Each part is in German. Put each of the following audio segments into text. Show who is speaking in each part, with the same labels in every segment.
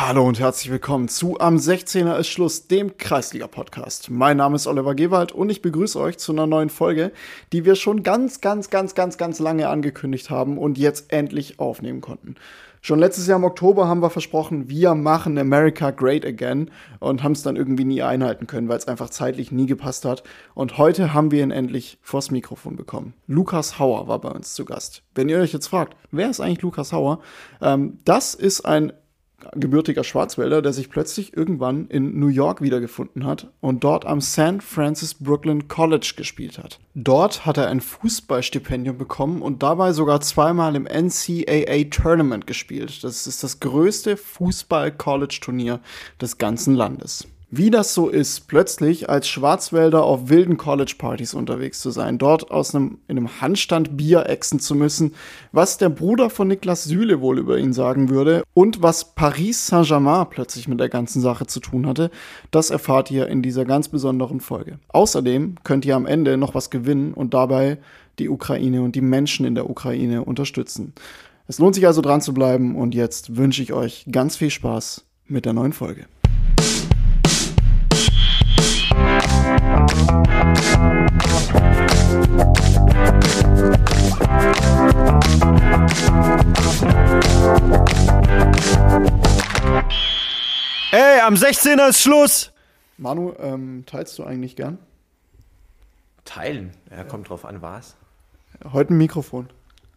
Speaker 1: Hallo und herzlich willkommen zu Am 16er ist Schluss, dem Kreisliga-Podcast. Mein Name ist Oliver Gewald und ich begrüße euch zu einer neuen Folge, die wir schon ganz, ganz, ganz, ganz, ganz lange angekündigt haben und jetzt endlich aufnehmen konnten. Schon letztes Jahr im Oktober haben wir versprochen, wir machen America Great Again und haben es dann irgendwie nie einhalten können, weil es einfach zeitlich nie gepasst hat. Und heute haben wir ihn endlich vors Mikrofon bekommen. Lukas Hauer war bei uns zu Gast. Wenn ihr euch jetzt fragt, wer ist eigentlich Lukas Hauer? Ähm, das ist ein gebürtiger Schwarzwälder, der sich plötzlich irgendwann in New York wiedergefunden hat und dort am San Francis Brooklyn College gespielt hat. Dort hat er ein Fußballstipendium bekommen und dabei sogar zweimal im NCAA Tournament gespielt. Das ist das größte Fußball-College-Turnier des ganzen Landes. Wie das so ist, plötzlich als Schwarzwälder auf wilden College-Partys unterwegs zu sein, dort aus einem, in einem Handstand Bier exen zu müssen, was der Bruder von Niklas Süle wohl über ihn sagen würde und was Paris Saint-Germain plötzlich mit der ganzen Sache zu tun hatte, das erfahrt ihr in dieser ganz besonderen Folge. Außerdem könnt ihr am Ende noch was gewinnen und dabei die Ukraine und die Menschen in der Ukraine unterstützen. Es lohnt sich also dran zu bleiben und jetzt wünsche ich euch ganz viel Spaß mit der neuen Folge.
Speaker 2: Ey, am 16er ist Schluss!
Speaker 1: Manu, ähm, teilst du eigentlich gern?
Speaker 2: Teilen? Ja, kommt drauf an, was.
Speaker 1: Heute ein Mikrofon.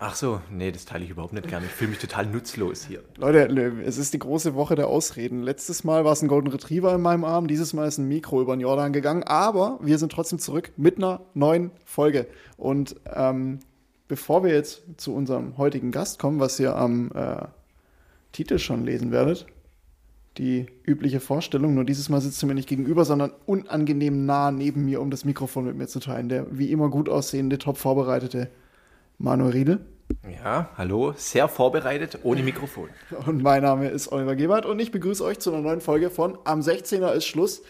Speaker 2: Ach so, nee, das teile ich überhaupt nicht gern. Ich fühle mich total nutzlos hier.
Speaker 1: Leute, es ist die große Woche der Ausreden. Letztes Mal war es ein Golden Retriever in meinem Arm, dieses Mal ist ein Mikro über den Jordan gegangen, aber wir sind trotzdem zurück mit einer neuen Folge. Und ähm, bevor wir jetzt zu unserem heutigen Gast kommen, was ihr am äh, Titel schon lesen werdet, die übliche Vorstellung, nur dieses Mal sitzt er mir nicht gegenüber, sondern unangenehm nah neben mir, um das Mikrofon mit mir zu teilen. Der wie immer gut aussehende, top vorbereitete Manuel Riedel.
Speaker 2: Ja, hallo, sehr vorbereitet, ohne Mikrofon.
Speaker 1: Und mein Name ist Oliver Gebhardt und ich begrüße euch zu einer neuen Folge von Am 16er ist Schluss,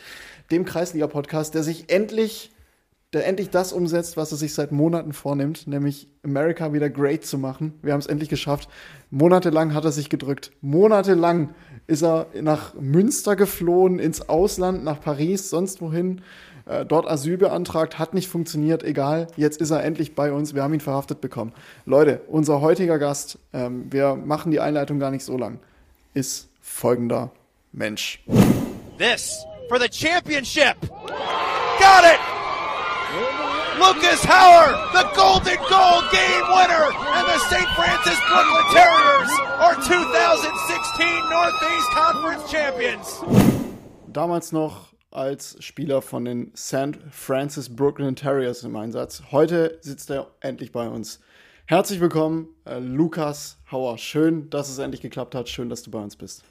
Speaker 1: dem Kreisliga-Podcast, der sich endlich, der endlich das umsetzt, was er sich seit Monaten vornimmt, nämlich America wieder great zu machen. Wir haben es endlich geschafft. Monatelang hat er sich gedrückt. Monatelang ist er nach Münster geflohen, ins Ausland, nach Paris, sonst wohin äh, dort Asyl beantragt, hat nicht funktioniert, egal, jetzt ist er endlich bei uns, wir haben ihn verhaftet bekommen. Leute, unser heutiger Gast, ähm, wir machen die Einleitung gar nicht so lang, ist folgender Mensch.
Speaker 3: This for the championship. Got it! Lucas Hauer, the golden goal game winner, and the St. Francis Brooklyn Terriers are 2016 Northeast Conference Champions.
Speaker 1: Damals noch als Spieler von den St. Francis Brooklyn Terriers im Einsatz. Heute sitzt er endlich bei uns. Herzlich willkommen, äh, Lukas Hauer. Schön, dass es endlich geklappt hat. Schön, dass du bei uns bist.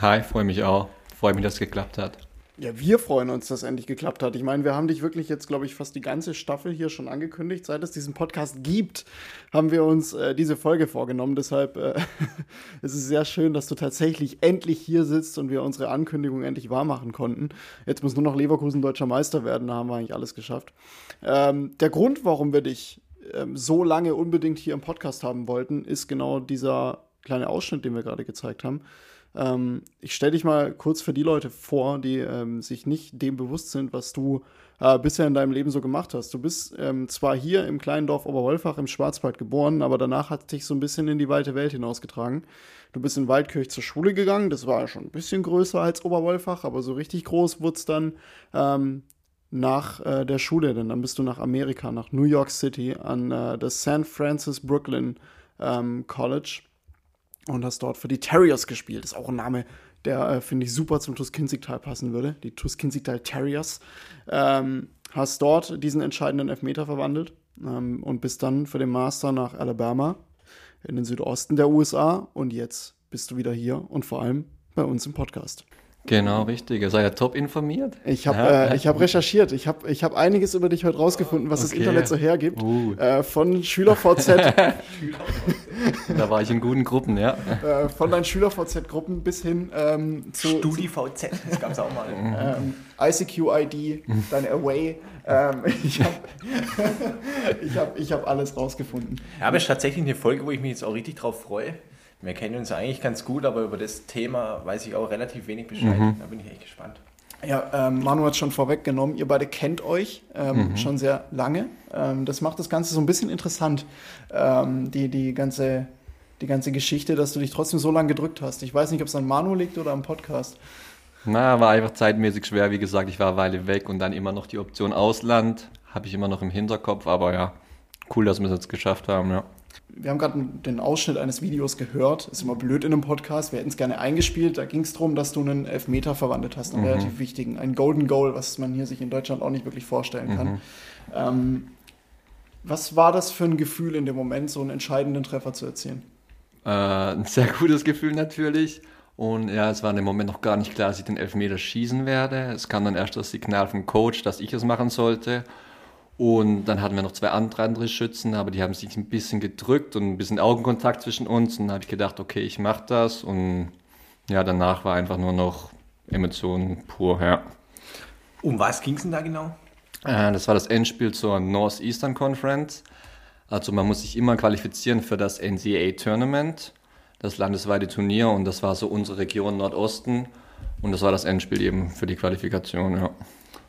Speaker 4: Hi, freue mich auch. Freue mich, dass es geklappt hat.
Speaker 1: Ja, wir freuen uns, dass es endlich geklappt hat. Ich meine, wir haben dich wirklich jetzt, glaube ich, fast die ganze Staffel hier schon angekündigt. Seit es diesen Podcast gibt, haben wir uns äh, diese Folge vorgenommen. Deshalb äh, es ist es sehr schön, dass du tatsächlich endlich hier sitzt und wir unsere Ankündigung endlich wahrmachen konnten. Jetzt muss nur noch Leverkusen deutscher Meister werden. Da haben wir eigentlich alles geschafft. Ähm, der Grund, warum wir dich ähm, so lange unbedingt hier im Podcast haben wollten, ist genau dieser kleine Ausschnitt, den wir gerade gezeigt haben. Ähm, ich stelle dich mal kurz für die Leute vor, die ähm, sich nicht dem bewusst sind, was du äh, bisher in deinem Leben so gemacht hast. Du bist ähm, zwar hier im kleinen Dorf Oberwolfach im Schwarzwald geboren, aber danach hat dich so ein bisschen in die weite Welt hinausgetragen. Du bist in Waldkirch zur Schule gegangen, das war schon ein bisschen größer als Oberwolfach, aber so richtig groß wurde es dann ähm, nach äh, der Schule, denn dann bist du nach Amerika, nach New York City an äh, das San Francis Brooklyn ähm, College und hast dort für die Terriers gespielt. Das ist auch ein Name, der, äh, finde ich, super zum Tuskinzigtal passen würde. Die Tuskinzigtal Terriers. Ähm, hast dort diesen entscheidenden Elfmeter verwandelt ähm, und bist dann für den Master nach Alabama in den Südosten der USA. Und jetzt bist du wieder hier und vor allem bei uns im Podcast.
Speaker 4: Genau, richtig. Ihr seid ja top informiert.
Speaker 1: Ich habe
Speaker 4: ja,
Speaker 1: äh, hab recherchiert. Ich habe ich hab einiges über dich heute rausgefunden, was okay. das Internet so hergibt. Uh. Äh, von SchülerVZ.
Speaker 4: da war ich in guten Gruppen, ja.
Speaker 1: Äh, von deinen SchülerVZ-Gruppen bis hin ähm, zu.
Speaker 2: StudiVZ, das gab es auch mal.
Speaker 1: ähm, ICQ-ID, dein Away. Ähm, ich habe ich hab, ich hab alles rausgefunden.
Speaker 2: Ja, aber es ist tatsächlich eine Folge, wo ich mich jetzt auch richtig drauf freue Wir kennen uns eigentlich ganz gut, aber über das Thema weiß ich auch relativ wenig Bescheid. Da bin ich echt gespannt.
Speaker 1: Ja, ähm, Manu hat schon vorweggenommen, ihr beide kennt euch ähm, schon sehr lange. Ähm, das macht das Ganze so ein bisschen interessant, ähm, die, die, ganze, die ganze Geschichte, dass du dich trotzdem so lange gedrückt hast. Ich weiß nicht, ob es an Manu liegt oder am Podcast.
Speaker 4: Na, war einfach zeitmäßig schwer. Wie gesagt, ich war eine Weile weg und dann immer noch die Option Ausland. Habe ich immer noch im Hinterkopf, aber ja, cool, dass wir es jetzt geschafft haben, ja.
Speaker 1: Wir haben gerade den Ausschnitt eines Videos gehört. Ist immer blöd in einem Podcast. Wir hätten es gerne eingespielt. Da ging es darum, dass du einen Elfmeter verwandelt hast, einen relativ wichtigen, einen Golden Goal, was man hier sich in Deutschland auch nicht wirklich vorstellen kann. Ähm, was war das für ein Gefühl in dem Moment, so einen entscheidenden Treffer zu erzielen?
Speaker 4: Äh, ein sehr gutes Gefühl natürlich. Und ja, es war in dem Moment noch gar nicht klar, dass ich den Elfmeter schießen werde. Es kam dann erst das Signal vom Coach, dass ich es machen sollte. Und dann hatten wir noch zwei andere, andere Schützen, aber die haben sich ein bisschen gedrückt und ein bisschen Augenkontakt zwischen uns. Und dann habe ich gedacht, okay, ich mache das. Und ja, danach war einfach nur noch Emotionen pur, ja.
Speaker 2: Um was ging es denn da genau?
Speaker 4: Äh, Das war das Endspiel zur Northeastern Conference. Also man muss sich immer qualifizieren für das NCAA Tournament, das landesweite Turnier. Und das war so unsere Region Nordosten. Und das war das Endspiel eben für die Qualifikation, ja.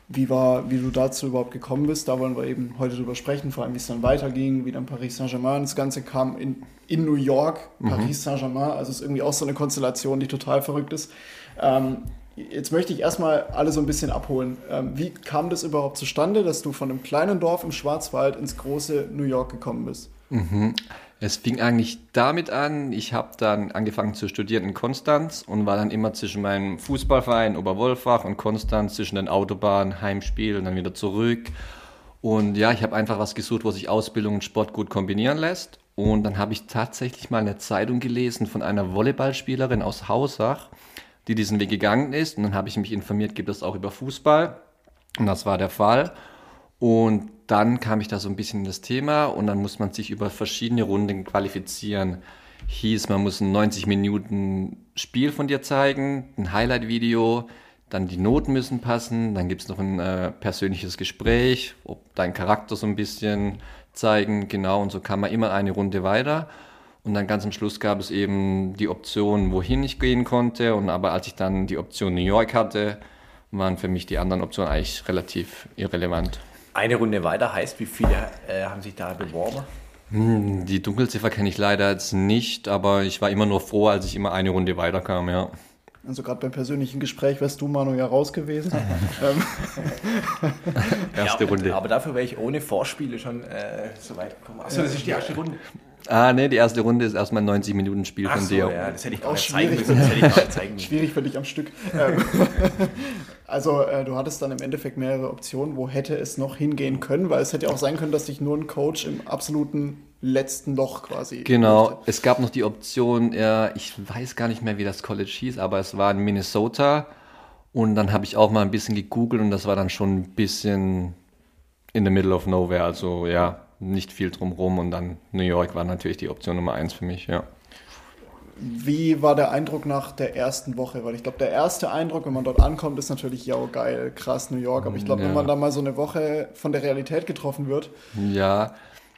Speaker 1: Wie, war, wie du dazu überhaupt gekommen bist, da wollen wir eben heute drüber sprechen, vor allem wie es dann weiterging, wie dann Paris Saint-Germain. Das Ganze kam in, in New York, Paris Saint-Germain, also ist irgendwie auch so eine Konstellation, die total verrückt ist. Ähm, jetzt möchte ich erstmal alle so ein bisschen abholen. Ähm, wie kam das überhaupt zustande, dass du von einem kleinen Dorf im Schwarzwald ins große New York gekommen bist?
Speaker 4: Es fing eigentlich damit an, ich habe dann angefangen zu studieren in Konstanz und war dann immer zwischen meinem Fußballverein Oberwolfach und Konstanz, zwischen den Autobahnen, Heimspiel und dann wieder zurück. Und ja, ich habe einfach was gesucht, wo sich Ausbildung und Sport gut kombinieren lässt. Und dann habe ich tatsächlich mal eine Zeitung gelesen von einer Volleyballspielerin aus Hausach, die diesen Weg gegangen ist. Und dann habe ich mich informiert, gibt es auch über Fußball. Und das war der Fall. Und dann kam ich da so ein bisschen in das Thema und dann muss man sich über verschiedene Runden qualifizieren. Hieß, man muss ein 90 Minuten Spiel von dir zeigen, ein Highlight-Video, dann die Noten müssen passen, dann gibt's noch ein äh, persönliches Gespräch, ob dein Charakter so ein bisschen zeigen, genau, und so kam man immer eine Runde weiter. Und dann ganz am Schluss gab es eben die Option, wohin ich gehen konnte. Und aber als ich dann die Option New York hatte, waren für mich die anderen Optionen eigentlich relativ irrelevant.
Speaker 2: Eine Runde weiter heißt, wie viele äh, haben sich da beworben?
Speaker 4: Die Dunkelziffer kenne ich leider jetzt nicht, aber ich war immer nur froh, als ich immer eine Runde weiterkam, ja.
Speaker 1: Also gerade beim persönlichen Gespräch wärst du, Manu, ja raus gewesen. ähm,
Speaker 4: Erste
Speaker 2: ja,
Speaker 4: Runde.
Speaker 2: Aber dafür wäre ich ohne Vorspiele schon äh, so weit gekommen. Achso, das ist die erste Runde.
Speaker 4: Ah, nee, die erste Runde ist erstmal ein 90 Minuten Spiel von
Speaker 2: Achso,
Speaker 4: dir.
Speaker 2: ja, das hätte ich
Speaker 1: Auch
Speaker 2: nicht zeigen
Speaker 1: schwierig.
Speaker 2: müssen. Das hätte ich nicht zeigen müssen.
Speaker 1: schwierig für dich am Stück. Also äh, du hattest dann im Endeffekt mehrere Optionen. Wo hätte es noch hingehen können? Weil es hätte ja auch sein können, dass dich nur ein Coach im absoluten letzten Loch quasi.
Speaker 4: Genau, es gab noch die Option, äh, ich weiß gar nicht mehr, wie das College hieß, aber es war in Minnesota. Und dann habe ich auch mal ein bisschen gegoogelt und das war dann schon ein bisschen in the middle of nowhere. Also ja, nicht viel drumrum. Und dann New York war natürlich die Option Nummer eins für mich, ja.
Speaker 1: Wie war der Eindruck nach der ersten Woche? Weil ich glaube, der erste Eindruck, wenn man dort ankommt, ist natürlich, ja, geil, krass, New York. Aber ich glaube,
Speaker 4: Ja.
Speaker 1: wenn man da mal so eine Woche von der Realität getroffen wird,
Speaker 4: Ja,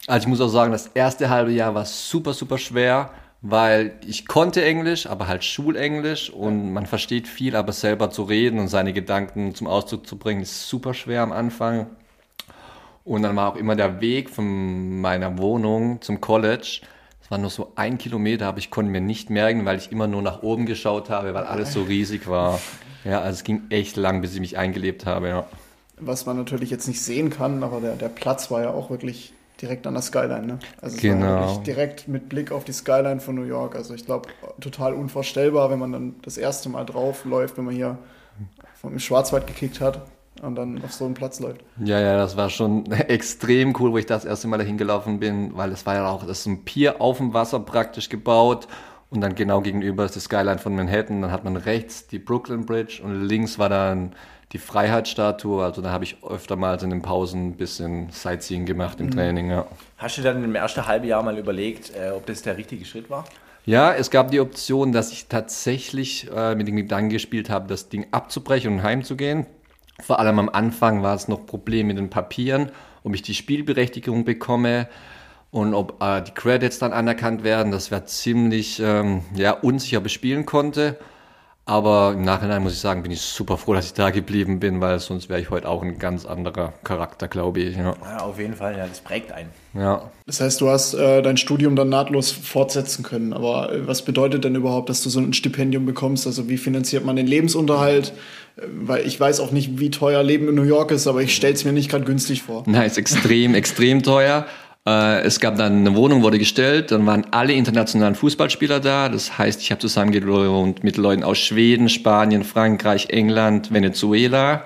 Speaker 4: also ich muss auch sagen, das erste halbe Jahr war super, super schwer, weil ich konnte Englisch, aber halt Schulenglisch und man versteht viel, aber selber zu reden und seine Gedanken zum Ausdruck zu bringen, ist super schwer am Anfang. Und dann war auch immer der Weg von meiner Wohnung zum College. Es war nur so ein Kilometer, aber ich konnte mir nicht merken, weil ich immer nur nach oben geschaut habe, weil alles so riesig war. Ja, also es ging echt lang, bis ich mich eingelebt habe, ja.
Speaker 1: was man natürlich jetzt nicht sehen kann, aber der, der Platz war ja auch wirklich direkt an der Skyline. Ne? Also es war
Speaker 4: Genau.
Speaker 1: wirklich direkt mit Blick auf die Skyline von New York. Also ich glaube, total unvorstellbar, wenn man dann das erste Mal drauf läuft, wenn man hier vom Schwarzwald gekickt hat und dann auf so einen Platz läuft.
Speaker 4: Ja, ja, das war schon extrem cool, wo ich das erste Mal dahin gelaufen bin, weil es war ja auch, das ist ein Pier auf dem Wasser praktisch gebaut und dann genau gegenüber ist die Skyline von Manhattan. Dann hat man rechts die Brooklyn Bridge und links war dann die Freiheitsstatue. Also da habe ich öftermals in den Pausen ein bisschen Sightseeing gemacht im Training, ja.
Speaker 2: Hast du dann im ersten halben Jahr mal überlegt, äh, ob das der richtige Schritt war?
Speaker 4: Ja, es gab die Option, dass ich tatsächlich äh, mit dem Gedanken gespielt habe, das Ding abzubrechen und heimzugehen. Vor allem am Anfang war es noch Problem mit den Papieren, ob ich die Spielberechtigung bekomme. Und ob äh, die Credits dann anerkannt werden, das wäre ziemlich ähm, ja, unsicher, spielen konnte. Aber im Nachhinein muss ich sagen, bin ich super froh, dass ich da geblieben bin, weil sonst wäre ich heute auch ein ganz anderer Charakter, glaube ich. Ja.
Speaker 2: Ja, auf jeden Fall, ja, das prägt einen.
Speaker 4: ja.
Speaker 1: Das heißt, du hast äh, dein Studium dann nahtlos fortsetzen können. Aber äh, was bedeutet denn überhaupt, dass du so ein Stipendium bekommst? Also wie finanziert man den Lebensunterhalt? Äh, weil ich weiß auch nicht, wie teuer Leben in New York ist, aber ich stelle es mir nicht gerade günstig vor.
Speaker 4: Nein, ist extrem, extrem teuer. Äh, Es gab dann eine Wohnung, wurde gestellt, dann waren alle internationalen Fußballspieler da. Das heißt, ich habe zusammen gewohnt mit Leuten aus Schweden, Spanien, Frankreich, England, Venezuela.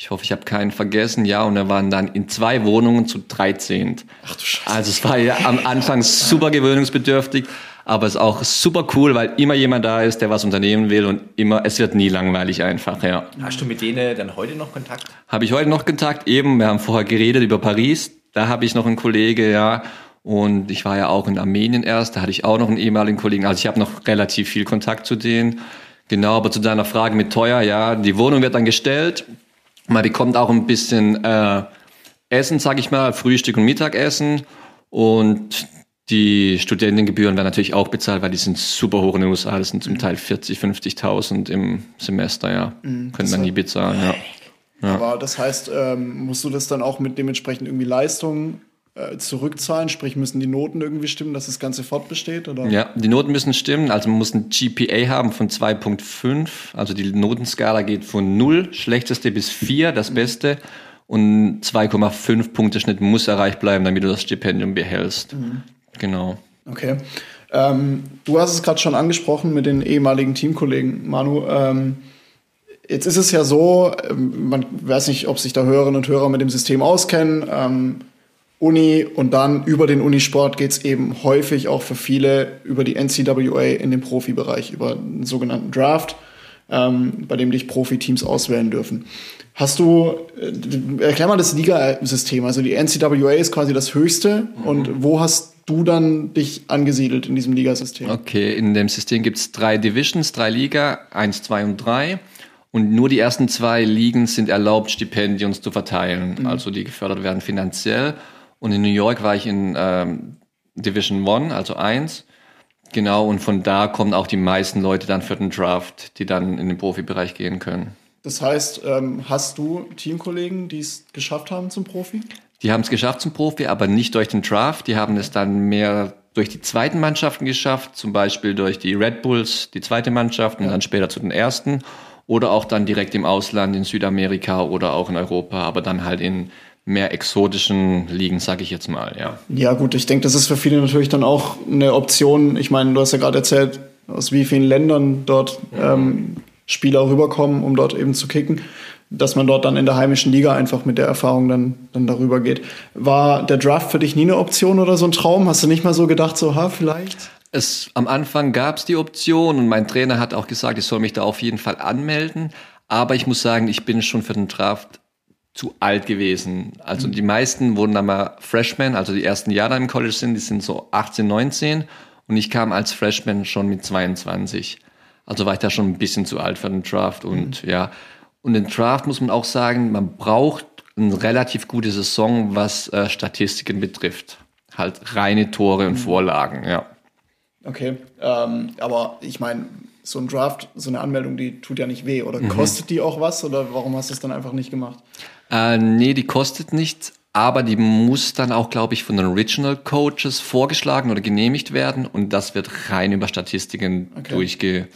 Speaker 4: Ich hoffe, ich habe keinen vergessen. Ja, und wir waren dann in zwei Wohnungen zu 13.
Speaker 1: Ach du Scheiße.
Speaker 4: Also es war ja am Anfang super gewöhnungsbedürftig, aber es ist auch super cool, weil immer jemand da ist, der was unternehmen will und immer, es wird nie langweilig einfach, ja.
Speaker 2: Hast du mit denen dann heute noch Kontakt?
Speaker 4: Habe ich heute noch Kontakt? Eben, wir haben vorher geredet über Paris. Da habe ich noch einen Kollege, ja. Und ich war ja auch in Armenien erst, da hatte ich auch noch einen ehemaligen Kollegen. Also ich habe noch relativ viel Kontakt zu denen. Genau, aber zu deiner Frage mit teuer, ja, die Wohnung wird dann gestellt. Man bekommt auch ein bisschen äh, Essen, sag ich mal, Frühstück und Mittagessen. Und die Studentengebühren werden natürlich auch bezahlt, weil die sind super hoch in den USA. Das sind zum Teil 40, 50.000 im Semester, ja. Können wir nie bezahlen, ja.
Speaker 1: Aber das heißt, ähm, musst du das dann auch mit dementsprechend irgendwie Leistungen äh, zurückzahlen? Sprich, müssen die Noten irgendwie stimmen, dass das Ganze fortbesteht? Oder?
Speaker 4: Ja, die Noten müssen stimmen. Also man muss ein GPA haben von 2.5. Also die Notenskala geht von 0, schlechteste bis 4, das Beste. Und 2,5 Punkte Schnitt muss erreicht bleiben, damit du das Stipendium behältst. Genau.
Speaker 1: Okay. Ähm, du hast es gerade schon angesprochen mit den ehemaligen Teamkollegen, Manu. Ähm, jetzt ist es ja so, ähm, man weiß nicht, ob sich da Hörerinnen und Hörer mit dem System auskennen. Ähm, Uni und dann über den Unisport geht's eben häufig auch für viele über die NCAA in den Profibereich, über einen sogenannten Draft, ähm, bei dem dich Profiteams auswählen dürfen. Hast du, äh, erklär mal das Ligasystem. Also die NCAA ist quasi das höchste. Und wo hast du dann dich angesiedelt in diesem Ligasystem?
Speaker 4: Okay, in dem System gibt es drei Divisions, drei Liga, eins, zwei und drei. Und nur die ersten zwei Ligen sind erlaubt, Stipendien zu verteilen, also die gefördert werden finanziell. Und in New York war ich in ähm, Division One, also eins. Genau, und von da kommen auch die meisten Leute dann für den Draft, die dann in den Profibereich gehen können.
Speaker 1: Das heißt, ähm, hast du Teamkollegen, die es geschafft haben zum Profi?
Speaker 4: Die haben es geschafft zum Profi, aber nicht durch den Draft. Die haben es dann mehr durch die zweiten Mannschaften geschafft, zum Beispiel durch die Red Bulls, die zweite Mannschaft und dann später zu den ersten. Oder auch dann direkt im Ausland, in Südamerika oder auch in Europa, aber dann halt in mehr exotischen Ligen, sage ich jetzt mal, ja.
Speaker 1: Ja, gut, ich denke, das ist für viele natürlich dann auch eine Option. Ich meine, du hast ja gerade erzählt, aus wie vielen Ländern dort ähm, Spieler rüberkommen, um dort eben zu kicken, dass man dort dann in der heimischen Liga einfach mit der Erfahrung dann, dann darüber geht. War der Draft für dich nie eine Option oder so ein Traum? Hast du nicht mal so gedacht, so, ha, vielleicht?
Speaker 4: Es, am Anfang gab es die Option und mein Trainer hat auch gesagt, ich soll mich da auf jeden Fall anmelden. Aber ich muss sagen, ich bin schon für den Draft zu alt gewesen. Also die meisten wurden dann mal Freshmen, also die ersten Jahre im College sind, die sind so 18, 19 und ich kam als Freshman schon mit 22. Also war ich da schon ein bisschen zu alt für den Draft und ja. Und den Draft muss man auch sagen, man braucht eine relativ gute Saison, was äh, Statistiken betrifft. Halt reine Tore und Vorlagen, ja.
Speaker 1: Okay, ähm, aber ich meine, so ein Draft, so eine Anmeldung, die tut ja nicht weh. Oder kostet die auch was? Oder warum hast du es dann einfach nicht gemacht?
Speaker 4: Äh, nee, die kostet nichts, aber die muss dann auch, glaube ich, von den Original Coaches vorgeschlagen oder genehmigt werden und das wird rein über Statistiken
Speaker 1: Okay.
Speaker 4: durchge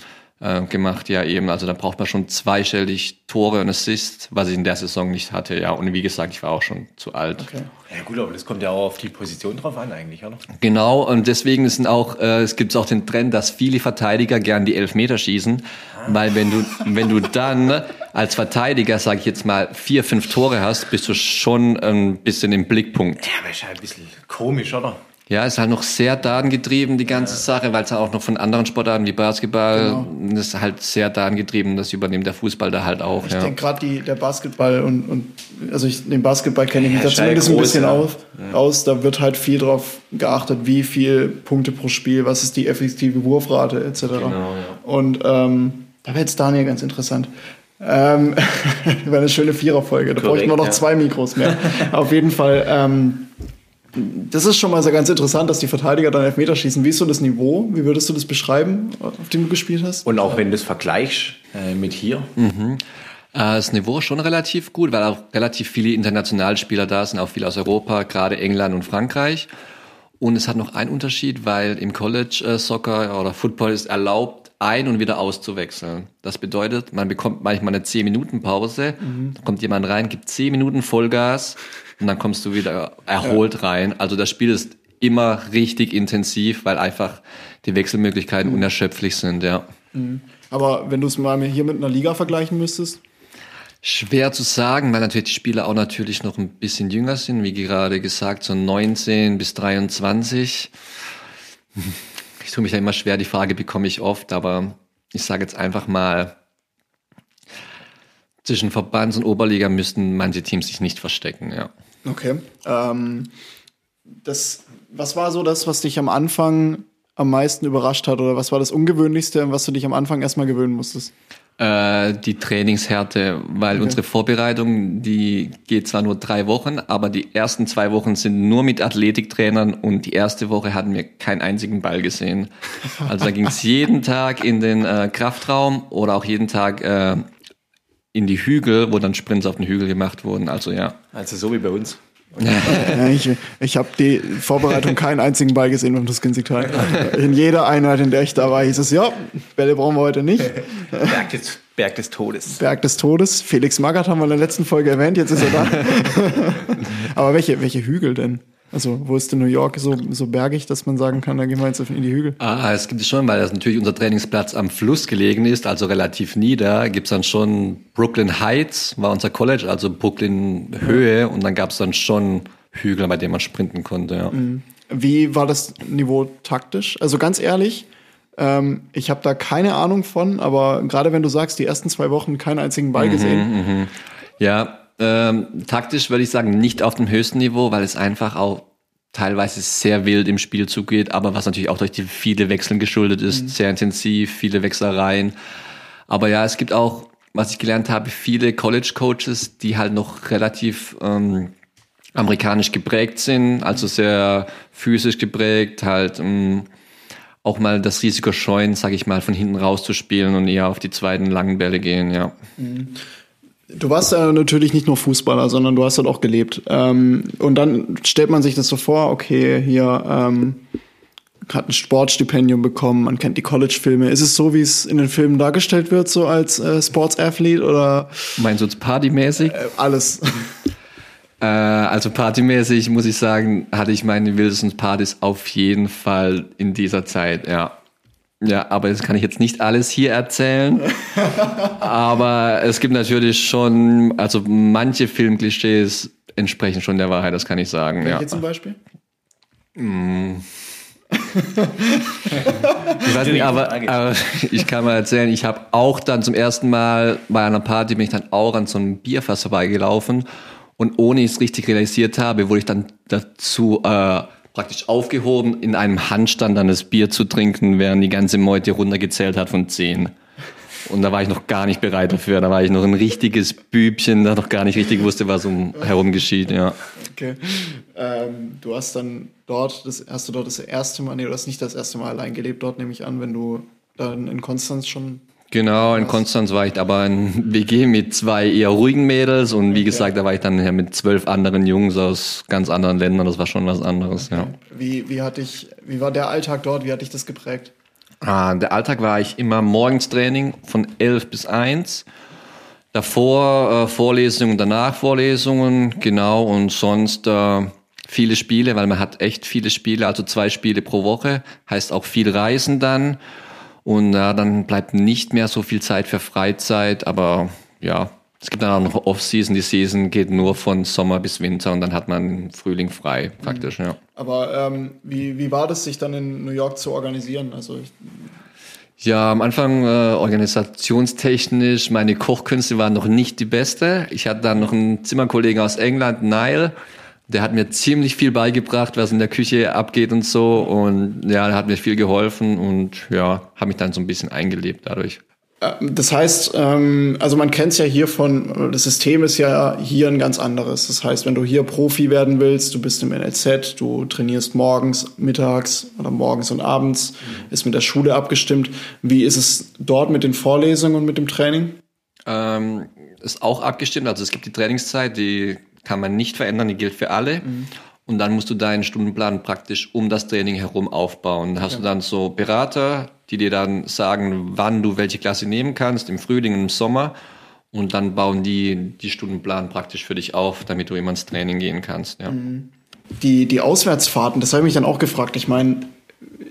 Speaker 4: äh, gemacht, ja eben. Also da braucht man schon zweistellig Tore und Assists, was ich in der Saison nicht hatte, ja. Und wie gesagt, ich war auch schon zu alt.
Speaker 1: Okay.
Speaker 2: Ja gut, aber das kommt ja auch auf die Position drauf an eigentlich, oder?
Speaker 4: Genau, und deswegen ist auch, äh, es gibt auch den Trend, dass viele Verteidiger gern die Elfmeter schießen, weil wenn du, wenn du dann als Verteidiger, sage ich jetzt mal, vier, fünf Tore hast, bist du schon ein bisschen im Blickpunkt.
Speaker 2: Ja, aber ist halt ein bisschen komisch, oder?
Speaker 4: Ja, ist halt noch sehr datengetrieben, die ganze Sache, weil es auch noch von anderen Sportarten wie Basketball, das ist halt sehr datengetrieben, das übernimmt der Fußball da halt auch.
Speaker 1: Ich
Speaker 4: ja.
Speaker 1: denke gerade der Basketball und, und also ich, den Basketball kenne ich mich
Speaker 2: Ja,
Speaker 1: da
Speaker 2: halt
Speaker 1: zumindest ein
Speaker 2: groß,
Speaker 1: bisschen
Speaker 2: ja.
Speaker 1: auf, aus. Da wird halt viel drauf geachtet, wie viel Punkte pro Spiel, was ist die effektive Wurfrate etc.
Speaker 2: Genau, ja.
Speaker 1: Und ähm, da wäre jetzt Daniel ganz interessant. Ähm, wäre eine schöne Viererfolge. Da brauche ich
Speaker 2: Korrekt,
Speaker 1: nur noch
Speaker 2: ja.
Speaker 1: zwei Mikros mehr. Auf jeden Fall. Ähm, Das ist schon mal sehr ganz interessant, dass die Verteidiger dann Elfmeter schießen. Wie ist so das Niveau? Wie würdest du das beschreiben, auf dem du gespielt hast?
Speaker 2: Und auch wenn du das vergleichst äh, mit hier.
Speaker 4: Äh, Das Niveau ist schon relativ gut, weil auch relativ viele Internationalspieler da sind, auch viele aus Europa, gerade England und Frankreich. Und es hat noch einen Unterschied, weil im College äh, Soccer oder Football ist erlaubt, ein- und wieder auszuwechseln. Das bedeutet, man bekommt manchmal eine 10-Minuten-Pause, dann kommt jemand rein, gibt 10 Minuten Vollgas und dann kommst du wieder erholt rein. Also das Spiel ist immer richtig intensiv, weil einfach die Wechselmöglichkeiten unerschöpflich sind, ja.
Speaker 1: Aber wenn du es mal hier mit einer Liga vergleichen müsstest?
Speaker 4: Schwer zu sagen, weil natürlich die Spieler auch natürlich noch ein bisschen jünger sind, wie gerade gesagt, so 19 bis 23. Ich tue mich da immer schwer, die Frage bekomme ich oft, aber ich sage jetzt einfach mal, zwischen Verbands- und Oberliga müssten manche Teams sich nicht verstecken, ja.
Speaker 1: Okay. Ähm, das, was war so das, was dich am Anfang am meisten überrascht hat? Oder was war das Ungewöhnlichste, an was du dich am Anfang erstmal gewöhnen musstest?
Speaker 4: Äh, die Trainingshärte, weil unsere Vorbereitung, die geht zwar nur drei Wochen, aber die ersten zwei Wochen sind nur mit Athletiktrainern und die erste Woche hatten wir keinen einzigen Ball gesehen. Also da ging es jeden Tag in den äh, Kraftraum oder auch jeden Tag äh, in die Hügel, wo dann Sprints auf den Hügel gemacht wurden. Also ja.
Speaker 2: Also so wie bei uns.
Speaker 1: Ja, ich ich habe die Vorbereitung keinen einzigen Ball gesehen beim Tuskinsital. In jeder Einheit, in der ich da war, hieß es, ja, Bälle brauchen wir heute nicht.
Speaker 2: Berg des, Berg des Todes.
Speaker 1: Berg des Todes. Felix Magath haben wir in der letzten Folge erwähnt, jetzt ist er da. Aber welche, welche Hügel denn? Also, wo ist denn New York so, so bergig, dass man sagen kann, da gehen wir jetzt in die Hügel?
Speaker 4: Ah, es gibt es schon, weil das natürlich unser Trainingsplatz am Fluss gelegen ist, also relativ nieder. Gibt's dann schon Brooklyn Heights, war unser College, also Brooklyn Höhe. Und dann gab's dann schon Hügel, bei denen man sprinten konnte. Ja.
Speaker 1: Wie war das Niveau taktisch? Also ganz ehrlich, ähm, ich habe da keine Ahnung von, aber gerade wenn du sagst, die ersten zwei Wochen keinen einzigen Ball gesehen,
Speaker 4: Ja, ähm, taktisch würde ich sagen, nicht auf dem höchsten Niveau, weil es einfach auch teilweise sehr wild im Spiel zugeht, aber was natürlich auch durch die viele Wechseln geschuldet ist, sehr intensiv, viele Wechslereien. Aber ja, es gibt auch, was ich gelernt habe, viele College-Coaches, die halt noch relativ ähm, amerikanisch geprägt sind, also sehr physisch geprägt, halt ähm, auch mal das Risiko scheuen, sage ich mal, von hinten rauszuspielen und eher auf die zweiten langen Bälle gehen, ja.
Speaker 1: Du warst ja natürlich nicht nur Fußballer, sondern du hast dort auch gelebt. Ähm, und dann stellt man sich das so vor, okay, hier ähm, hat ein Sportstipendium bekommen, man kennt die College-Filme. Ist es so, wie es in den Filmen dargestellt wird, so als äh, Sports-Athlete oder
Speaker 4: Meinst du jetzt partymäßig?
Speaker 1: äh, alles?
Speaker 4: Äh, also partymäßig muss ich sagen, hatte ich meine wildesten Partys auf jeden Fall in dieser Zeit, ja. Ja, aber das kann ich jetzt nicht alles hier erzählen. aber es gibt natürlich schon, also manche Filmklischees entsprechen schon der Wahrheit, das kann ich sagen. Ja.
Speaker 1: Hier zum Beispiel?
Speaker 4: Ich weiß nicht, aber, aber ich kann mal erzählen, ich habe auch dann zum ersten Mal bei einer Party bin ich dann auch an so einem Bierfass vorbeigelaufen und ohne ich es richtig realisiert habe, wurde ich dann dazu äh, praktisch aufgehoben, in einem Handstand dann das Bier zu trinken, während die ganze Meute runtergezählt hat von zehn. Und da war ich noch gar nicht bereit dafür. Da war ich noch ein richtiges Bübchen, da noch gar nicht richtig wusste, was um herum geschieht. Ja.
Speaker 1: Okay. Ähm, du hast dann dort, das, hast du dort das erste Mal, nee, du hast nicht das erste Mal allein gelebt dort, nehme ich an, wenn du dann in Konstanz schon.
Speaker 4: Genau, in Konstanz war ich aber in WG mit zwei eher ruhigen Mädels und wie gesagt, da war ich dann mit zwölf anderen Jungs aus ganz anderen Ländern. Das war schon was anderes, ja.
Speaker 1: Wie, wie hat dich, wie war der Alltag dort? Wie hat dich das geprägt?
Speaker 4: Ah, der Alltag war ich immer morgens Training von 11 bis 1. Davor äh, Vorlesungen, danach Vorlesungen, genau, und sonst äh, viele Spiele, weil man hat echt viele Spiele, also zwei Spiele pro Woche, heißt auch viel Reisen dann. Und ja, dann bleibt nicht mehr so viel Zeit für Freizeit, aber ja, es gibt dann auch noch Off-Season. Die Season geht nur von Sommer bis Winter und dann hat man Frühling frei, praktisch, ja.
Speaker 1: Aber ähm, wie, wie war das, sich dann in New York zu organisieren? Also
Speaker 4: Ja, am Anfang äh, organisationstechnisch, meine Kochkünste waren noch nicht die beste. Ich hatte dann noch einen Zimmerkollegen aus England, Nile. Der hat mir ziemlich viel beigebracht, was in der Küche abgeht und so. Und ja, der hat mir viel geholfen und ja, habe mich dann so ein bisschen eingelebt dadurch.
Speaker 1: Das heißt, ähm, also man kennt es ja hier von, das System ist ja hier ein ganz anderes. Das heißt, wenn du hier Profi werden willst, du bist im NLZ, du trainierst morgens, mittags oder morgens und abends, ist mit der Schule abgestimmt. Wie ist es dort mit den Vorlesungen und mit dem Training?
Speaker 4: Ähm, ist auch abgestimmt. Also es gibt die Trainingszeit, die kann man nicht verändern, die gilt für alle. Mhm. Und dann musst du deinen Stundenplan praktisch um das Training herum aufbauen. Da hast ja. du dann so Berater, die dir dann sagen, wann du welche Klasse nehmen kannst, im Frühling im Sommer. Und dann bauen die die Stundenplan praktisch für dich auf, damit du immer ins Training gehen kannst. Ja. Mhm.
Speaker 1: Die, die Auswärtsfahrten, das habe ich mich dann auch gefragt. Ich meine,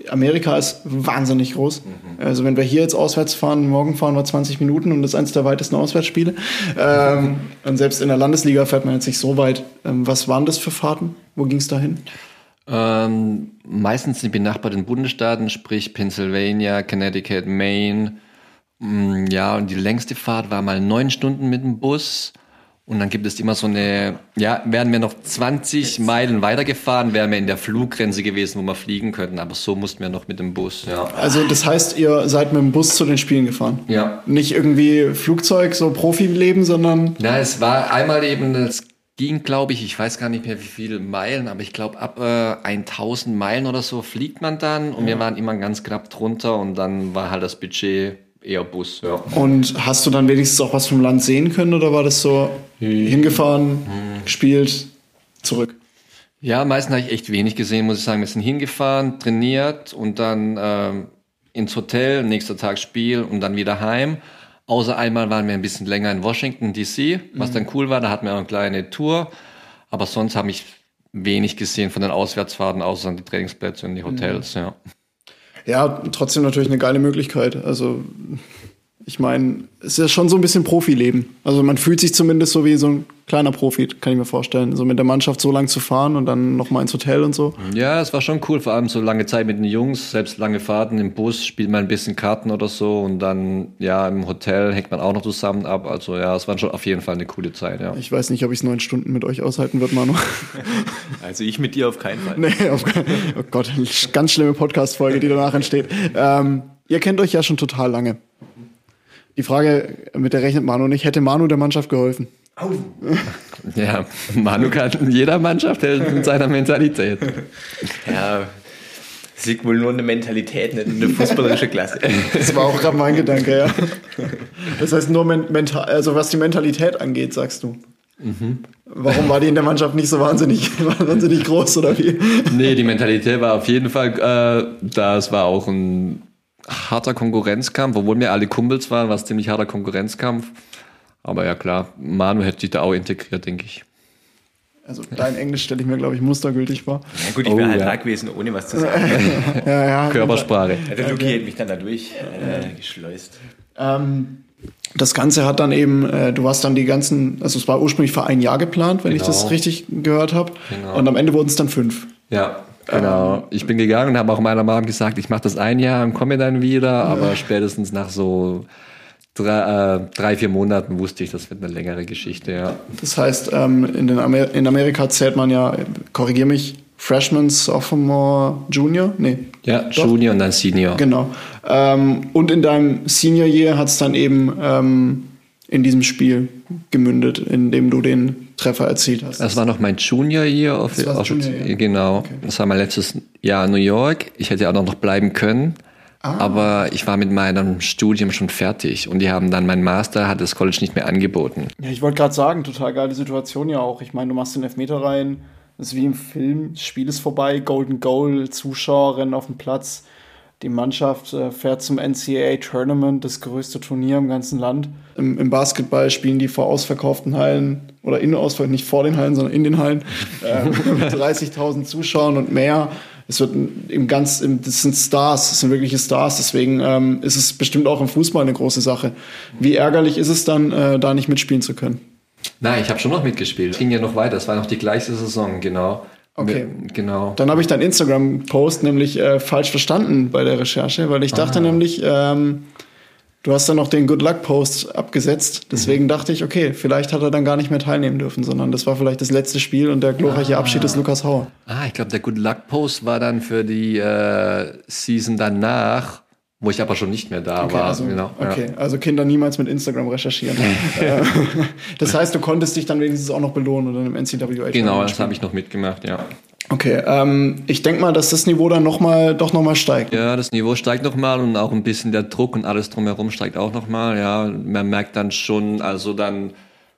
Speaker 1: Amerika ist wahnsinnig groß. Mhm. Also wenn wir hier jetzt auswärts fahren, morgen fahren wir 20 Minuten und das ist eines der weitesten Auswärtsspiele. Ähm, und selbst in der Landesliga fährt man jetzt nicht so weit. Ähm, was waren das für Fahrten? Wo ging es dahin?
Speaker 4: Ähm, meistens in benachbarten Bundesstaaten, sprich Pennsylvania, Connecticut, Maine. Mm, ja, und die längste Fahrt war mal neun Stunden mit dem Bus. Und dann gibt es immer so eine, ja, wären wir noch 20 Meilen weitergefahren, wären wir in der Fluggrenze gewesen, wo wir fliegen könnten. Aber so mussten wir noch mit dem Bus, ja.
Speaker 1: Also das heißt, ihr seid mit dem Bus zu den Spielen gefahren?
Speaker 4: Ja.
Speaker 1: Nicht irgendwie Flugzeug, so Profileben, sondern...
Speaker 4: Na, es war einmal eben das ging, glaube ich, ich weiß gar nicht mehr wie viele Meilen, aber ich glaube ab äh, 1000 Meilen oder so fliegt man dann und ja. wir waren immer ganz knapp drunter und dann war halt das Budget eher Bus, ja.
Speaker 1: Und hast du dann wenigstens auch was vom Land sehen können oder war das so hm. hingefahren, hm. gespielt, zurück?
Speaker 4: Ja, meistens habe ich echt wenig gesehen, muss ich sagen. Wir sind hingefahren, trainiert und dann äh, ins Hotel, nächster Tag Spiel und dann wieder heim. Außer einmal waren wir ein bisschen länger in Washington DC, was mhm. dann cool war. Da hatten wir eine kleine Tour. Aber sonst habe ich wenig gesehen von den Auswärtsfahrten, außer die Trainingsplätze und die Hotels, mhm. ja.
Speaker 1: Ja, trotzdem natürlich eine geile Möglichkeit. Also, ich meine, es ist ja schon so ein bisschen Profileben. Also man fühlt sich zumindest so wie so ein kleiner Profi, kann ich mir vorstellen. So mit der Mannschaft so lang zu fahren und dann nochmal ins Hotel und so.
Speaker 4: Ja, es war schon cool, vor allem so lange Zeit mit den Jungs, selbst lange Fahrten im Bus, spielt man ein bisschen Karten oder so und dann, ja, im Hotel hängt man auch noch zusammen ab. Also ja, es war schon auf jeden Fall eine coole Zeit, ja.
Speaker 1: Ich weiß nicht, ob ich es neun Stunden mit euch aushalten wird, Manu.
Speaker 2: Also ich mit dir auf keinen Fall.
Speaker 1: nee, auf keinen Oh Gott, ganz schlimme Podcast-Folge, die danach entsteht. Ähm, ihr kennt euch ja schon total lange. Die Frage, mit der rechnet Manu nicht, hätte Manu der Mannschaft geholfen?
Speaker 4: Au. Ja, Manu kann jeder Mannschaft helfen mit seiner Mentalität.
Speaker 2: Ja, es liegt wohl nur eine Mentalität, nicht eine fußballerische Klasse.
Speaker 1: Das war auch gerade mein Gedanke, ja. Das heißt nur mental, also was die Mentalität angeht, sagst du. Mhm. Warum war die in der Mannschaft nicht so wahnsinnig, wahnsinnig groß oder wie?
Speaker 4: Nee, die Mentalität war auf jeden Fall äh, da. Es war auch ein harter Konkurrenzkampf, obwohl wir alle Kumpels waren, war es ziemlich harter Konkurrenzkampf. Aber ja klar, Manu hätte sich da auch integriert, denke ich.
Speaker 1: Also dein Englisch stelle ich mir, glaube ich, mustergültig vor.
Speaker 2: Ja gut, ich wäre oh, halt ja. da gewesen, ohne was zu sagen.
Speaker 4: ja, ja, Körpersprache.
Speaker 2: Ja, der Luki okay. hat mich dann da durchgeschleust.
Speaker 1: Äh, ähm, das Ganze hat dann eben, äh, du hast dann die ganzen, also es war ursprünglich für ein Jahr geplant, wenn genau. ich das genau. richtig gehört habe. Genau. Und am Ende wurden es dann fünf.
Speaker 4: Ja, genau. Ähm, ich bin gegangen und habe auch meiner Mom gesagt, ich mache das ein Jahr und komme dann wieder, aber spätestens nach so drei, äh, drei, vier Monaten wusste ich, das wird eine längere Geschichte, ja.
Speaker 1: Das heißt, ähm, in, den Amer in Amerika zählt man ja, korrigier mich, Freshman, Sophomore, Junior? Nee.
Speaker 4: Ja, doch? Junior und dann Senior.
Speaker 1: Genau. Ähm, und in deinem Senior Year hat es dann eben ähm, in diesem Spiel gemündet, in dem du den Treffer erzielt hast.
Speaker 4: Das war noch mein Junior Year. Auf, das auf, Junior -Year. Genau. Okay. Das war mein letztes Jahr in New York. Ich hätte auch noch bleiben können. Ah. Aber ich war mit meinem Studium schon fertig und die haben dann mein Master, hat das College nicht mehr angeboten.
Speaker 1: Ja, ich wollte gerade sagen, total geile Situation ja auch. Ich meine, du machst den Elfmeter rein, das ist wie im Film, das Spiel ist vorbei, Golden Goal, Zuschauer rennen auf den Platz. Die Mannschaft äh, fährt zum NCAA Tournament, das größte Turnier im ganzen Land. Im, Im, Basketball spielen die vor ausverkauften Hallen oder in ausverkauften, nicht vor den Hallen, sondern in den Hallen, äh, mit 30.000 Zuschauern und mehr es wird im ganz, das sind Stars, das sind wirkliche Stars, deswegen ähm, ist es bestimmt auch im Fußball eine große Sache. Wie ärgerlich ist es dann, äh, da nicht mitspielen zu können?
Speaker 4: Nein, ich habe schon noch mitgespielt. Ging ja noch weiter, es war noch die gleiche Saison, genau.
Speaker 1: Okay. Genau. Dann habe ich deinen Instagram-Post nämlich äh, falsch verstanden bei der Recherche, weil ich dachte Aha. nämlich, ähm, Du hast dann noch den Good Luck Post abgesetzt. Deswegen mhm. dachte ich, okay, vielleicht hat er dann gar nicht mehr teilnehmen dürfen, sondern das war vielleicht das letzte Spiel und der glorreiche ah. Abschied des Lukas Hauer.
Speaker 4: Ah, ich glaube, der Good Luck Post war dann für die äh, Season danach, Wo ich aber schon nicht mehr da
Speaker 1: Okay,
Speaker 4: war.
Speaker 1: also,
Speaker 4: genau, ja.
Speaker 1: okay, also Kinder niemals mit Instagram recherchieren. Das heißt, du konntest dich dann wenigstens auch noch belohnen oder im NCAA.
Speaker 4: Genau, das habe ich noch mitgemacht, ja.
Speaker 1: Okay, ähm, ich denke mal, dass das Niveau dann noch mal, doch nochmal steigt.
Speaker 4: Ja, das Niveau steigt nochmal und auch ein bisschen der Druck und alles drumherum steigt auch nochmal. Ja, man merkt dann schon, also dann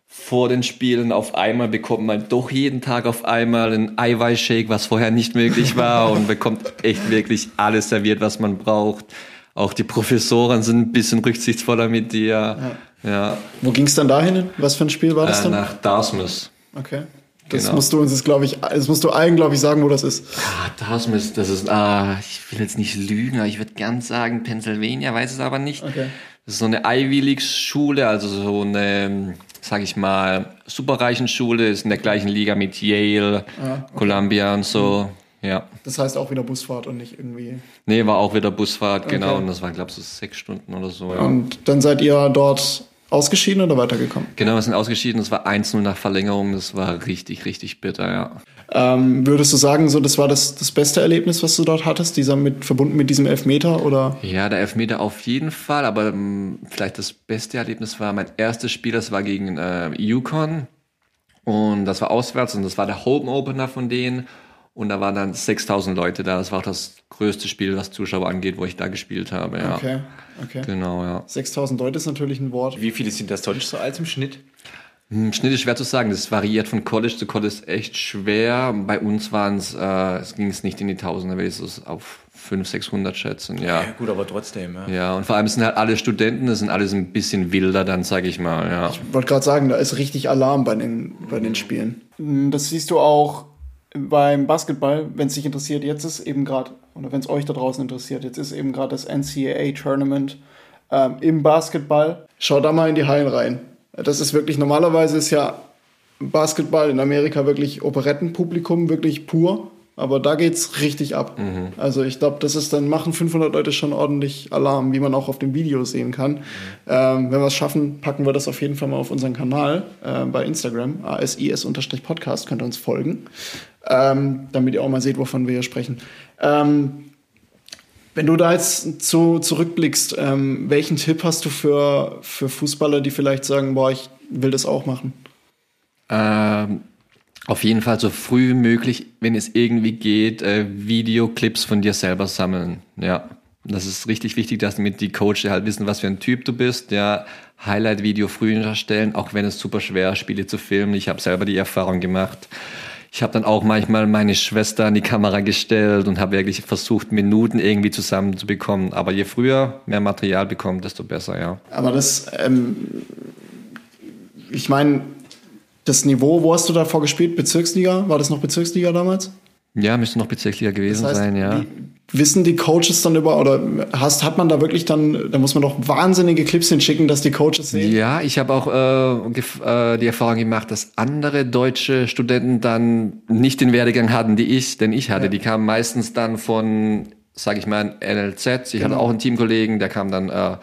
Speaker 4: vor den Spielen auf einmal bekommt man doch jeden Tag auf einmal einen Eiweißshake, was vorher nicht möglich war und bekommt echt wirklich alles serviert, was man braucht. Auch die Professoren sind ein bisschen rücksichtsvoller mit dir. Ja,
Speaker 1: Wo ging es dann dahin? Was für ein Spiel war das
Speaker 4: Äh,
Speaker 1: dann?
Speaker 4: nach Dartmouth.
Speaker 1: Okay. Das
Speaker 4: Genau.
Speaker 1: musst du uns jetzt, glaube ich, das musst du allen, glaube ich, sagen, wo das ist.
Speaker 4: Ah, Dartmouth, das ist, ah, ich will jetzt nicht lügen, aber ich würde gern sagen Pennsylvania, weiß es aber nicht.
Speaker 1: Okay.
Speaker 4: Das ist so eine Ivy League Schule, also so eine, sag ich mal, superreichen Schule, ist in der gleichen Liga mit Yale, Columbia und so. Ja.
Speaker 1: Das heißt auch wieder Busfahrt und nicht irgendwie.
Speaker 4: Nee, war auch wieder Busfahrt, genau.
Speaker 1: Okay.
Speaker 4: Und das war, glaube ich, so sechs Stunden oder so. Ja.
Speaker 1: Und dann seid ihr dort ausgeschieden oder weitergekommen?
Speaker 4: Genau, wir sind ausgeschieden. Das war 1-0 nach Verlängerung. Das war richtig, richtig bitter, ja.
Speaker 1: Ähm, würdest du sagen, so das war das, das beste Erlebnis, was du dort hattest, dieser mit verbunden mit diesem Elfmeter oder?
Speaker 4: Ja, der Elfmeter auf jeden Fall, aber ähm, vielleicht das beste Erlebnis war mein erstes Spiel, das war gegen äh, Yukon und das war auswärts und das war der Home Opener von denen und da waren dann 6000 Leute da. Das war auch das größte Spiel, was Zuschauer angeht, wo ich da gespielt habe. Ja.
Speaker 1: Okay, okay.
Speaker 4: Genau, ja.
Speaker 1: 6000 Leute ist natürlich ein Wort.
Speaker 2: Wie viele sind das sonst so als im Schnitt?
Speaker 4: Im Schnitt ist schwer zu sagen. Das variiert von College zu College echt schwer. Bei uns waren es, äh, es ging es nicht in die Tausende, weil ich es auf 500, 600 schätzen, ja.
Speaker 2: Ja, gut, aber trotzdem, ja.
Speaker 4: Ja, und vor allem sind halt alle Studenten, das sind alles ein bisschen wilder dann, sag ich mal, ja.
Speaker 1: Ich wollte gerade sagen, da ist richtig Alarm bei den, bei den Spielen. Das siehst du auch beim Basketball, wenn es dich interessiert. Jetzt ist eben gerade, oder wenn es euch da draußen interessiert, jetzt ist eben gerade das NCAA-Tournament ähm, im Basketball. Schau da mal in die Hallen rein. Das ist wirklich, normalerweise ist ja Basketball in Amerika wirklich Operettenpublikum, wirklich pur. Aber da geht's richtig ab. Also ich glaube, das ist dann machen 500 Leute schon ordentlich Alarm, wie man auch auf dem Video sehen kann. Ähm, wenn wir es schaffen, packen wir das auf jeden Fall mal auf unseren Kanal äh, bei Instagram, asis-podcast, könnt ihr uns folgen, ähm, damit ihr auch mal seht, wovon wir hier sprechen. Ähm, wenn du da jetzt zu, zurückblickst, ähm, welchen Tipp hast du für, für Fußballer, die vielleicht sagen, boah, ich will das auch machen?
Speaker 4: Ähm, auf jeden Fall so früh wie möglich, wenn es irgendwie geht, äh, Videoclips von dir selber sammeln. Ja, das ist richtig wichtig, dass damit die Coaches halt wissen, was für ein Typ du bist. Ja, Highlight-Video früh erstellen, auch wenn es super schwer ist, Spiele zu filmen. Ich habe selber die Erfahrung gemacht. Ich habe dann auch manchmal meine Schwester an die Kamera gestellt und habe wirklich versucht, Minuten irgendwie zusammenzubekommen. Aber je früher mehr Material bekommt, desto besser, ja.
Speaker 1: Aber das, ähm, ich meine, das Niveau, wo hast du davor gespielt? Bezirksliga? War das noch Bezirksliga damals?
Speaker 4: Ja, müsste noch Bezirksliga gewesen sein, ja.
Speaker 1: die, wissen die Coaches dann über, oder hast, hat man da wirklich dann, da muss man doch wahnsinnige Clips hinschicken, dass die Coaches sehen?
Speaker 4: Ja, ich habe auch äh, äh, die Erfahrung gemacht, dass andere deutsche Studenten dann nicht den Werdegang hatten, die ich, den ich hatte. Die kamen meistens dann von, sage ich mal, NLZ. Ich hatte auch einen Teamkollegen, der kam dann äh,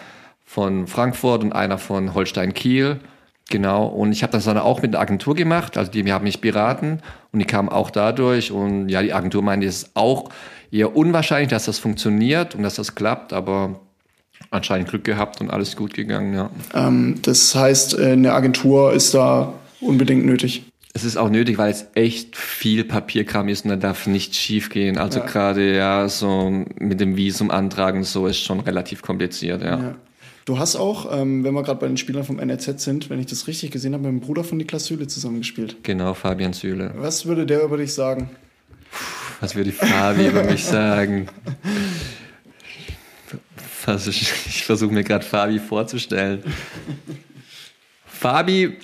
Speaker 4: von Frankfurt und einer von Holstein Kiel. Genau, und ich habe das dann auch mit der Agentur gemacht, also die haben mich beraten und die kamen auch dadurch und ja, die Agentur meinte, es ist auch eher unwahrscheinlich, dass das funktioniert und dass das klappt, aber anscheinend Glück gehabt und alles gut gegangen, ja.
Speaker 1: Ähm, das heißt, äh, eine Agentur ist da unbedingt nötig.
Speaker 4: Es ist auch nötig, weil es echt viel Papierkram ist und da darf nicht schief gehen. Also
Speaker 1: Ja.
Speaker 4: gerade ja so mit dem Visum antragen und so ist schon relativ kompliziert, ja.
Speaker 1: Ja. Du hast auch, ähm, wenn wir gerade bei den Spielern vom NRZ sind, wenn ich das richtig gesehen habe, mit dem Bruder von Niklas Süle zusammengespielt.
Speaker 4: Genau, Fabian Süle.
Speaker 1: Was würde der über dich sagen?
Speaker 4: Was würde Fabi über mich sagen? Ich versuche mir gerade Fabi vorzustellen. Fabi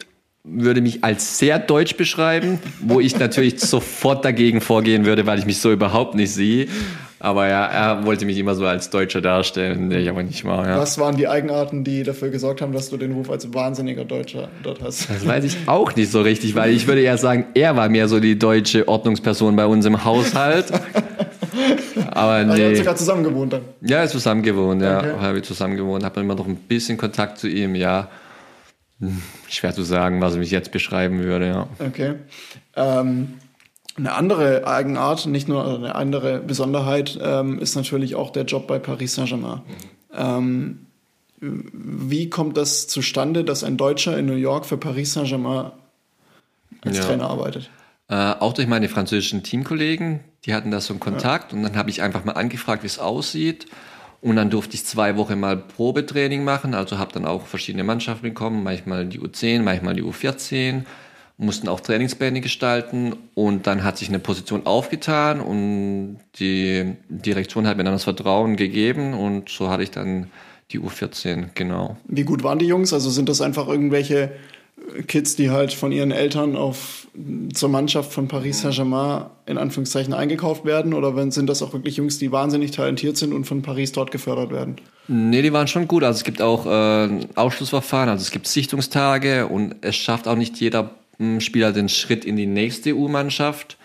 Speaker 4: würde mich als sehr deutsch beschreiben, wo ich natürlich sofort dagegen vorgehen würde, weil ich mich so überhaupt nicht sehe. Aber ja, er wollte mich immer so als Deutscher darstellen, der ich aber nicht war. Ja.
Speaker 1: Was waren die Eigenarten, die dafür gesorgt haben, dass du den Ruf als wahnsinniger Deutscher dort hast?
Speaker 4: Das weiß ich auch nicht so richtig, weil ich würde eher sagen, er war mehr so die deutsche Ordnungsperson bei uns im Haushalt. Aber
Speaker 1: Also, ihr habt
Speaker 4: nee.
Speaker 1: sogar zusammen gewohnt dann.
Speaker 4: Ja, ist zusammen gewohnt, ja.
Speaker 1: Okay.
Speaker 4: Habe ich zusammen gewohnt, habe immer noch ein bisschen Kontakt zu ihm, ja. Hm, Schwer zu sagen, was er mich jetzt beschreiben würde, ja.
Speaker 1: Okay. Ähm, eine andere Eigenart, nicht nur eine andere Besonderheit, ähm, ist natürlich auch der Job bei Paris Saint-Germain. Ähm, wie kommt das zustande, dass ein Deutscher in New York für Paris Saint-Germain als
Speaker 4: Ja.
Speaker 1: Trainer arbeitet?
Speaker 4: Äh, auch durch meine französischen Teamkollegen, die hatten da so einen Kontakt und dann habe ich einfach mal angefragt, wie es aussieht. Und dann durfte ich zwei Wochen mal Probetraining machen, also habe dann auch verschiedene Mannschaften bekommen, manchmal die U10, manchmal die U14, mussten auch Trainingspläne gestalten und dann hat sich eine Position aufgetan und die Direktion hat mir dann das Vertrauen gegeben und so hatte ich dann die U14, genau.
Speaker 1: Wie gut waren die Jungs? Also sind das einfach irgendwelche Kids, die halt von ihren Eltern auf zur Mannschaft von Paris Saint-Germain in Anführungszeichen eingekauft werden? Oder wenn, sind das auch wirklich Jungs, die wahnsinnig talentiert sind und von Paris dort gefördert werden?
Speaker 4: Nee, die waren schon gut. Also es gibt auch äh, Ausschlussverfahren, also es gibt Sichtungstage und es schafft auch nicht jeder Spieler den Schritt in die nächste U-Mannschaft.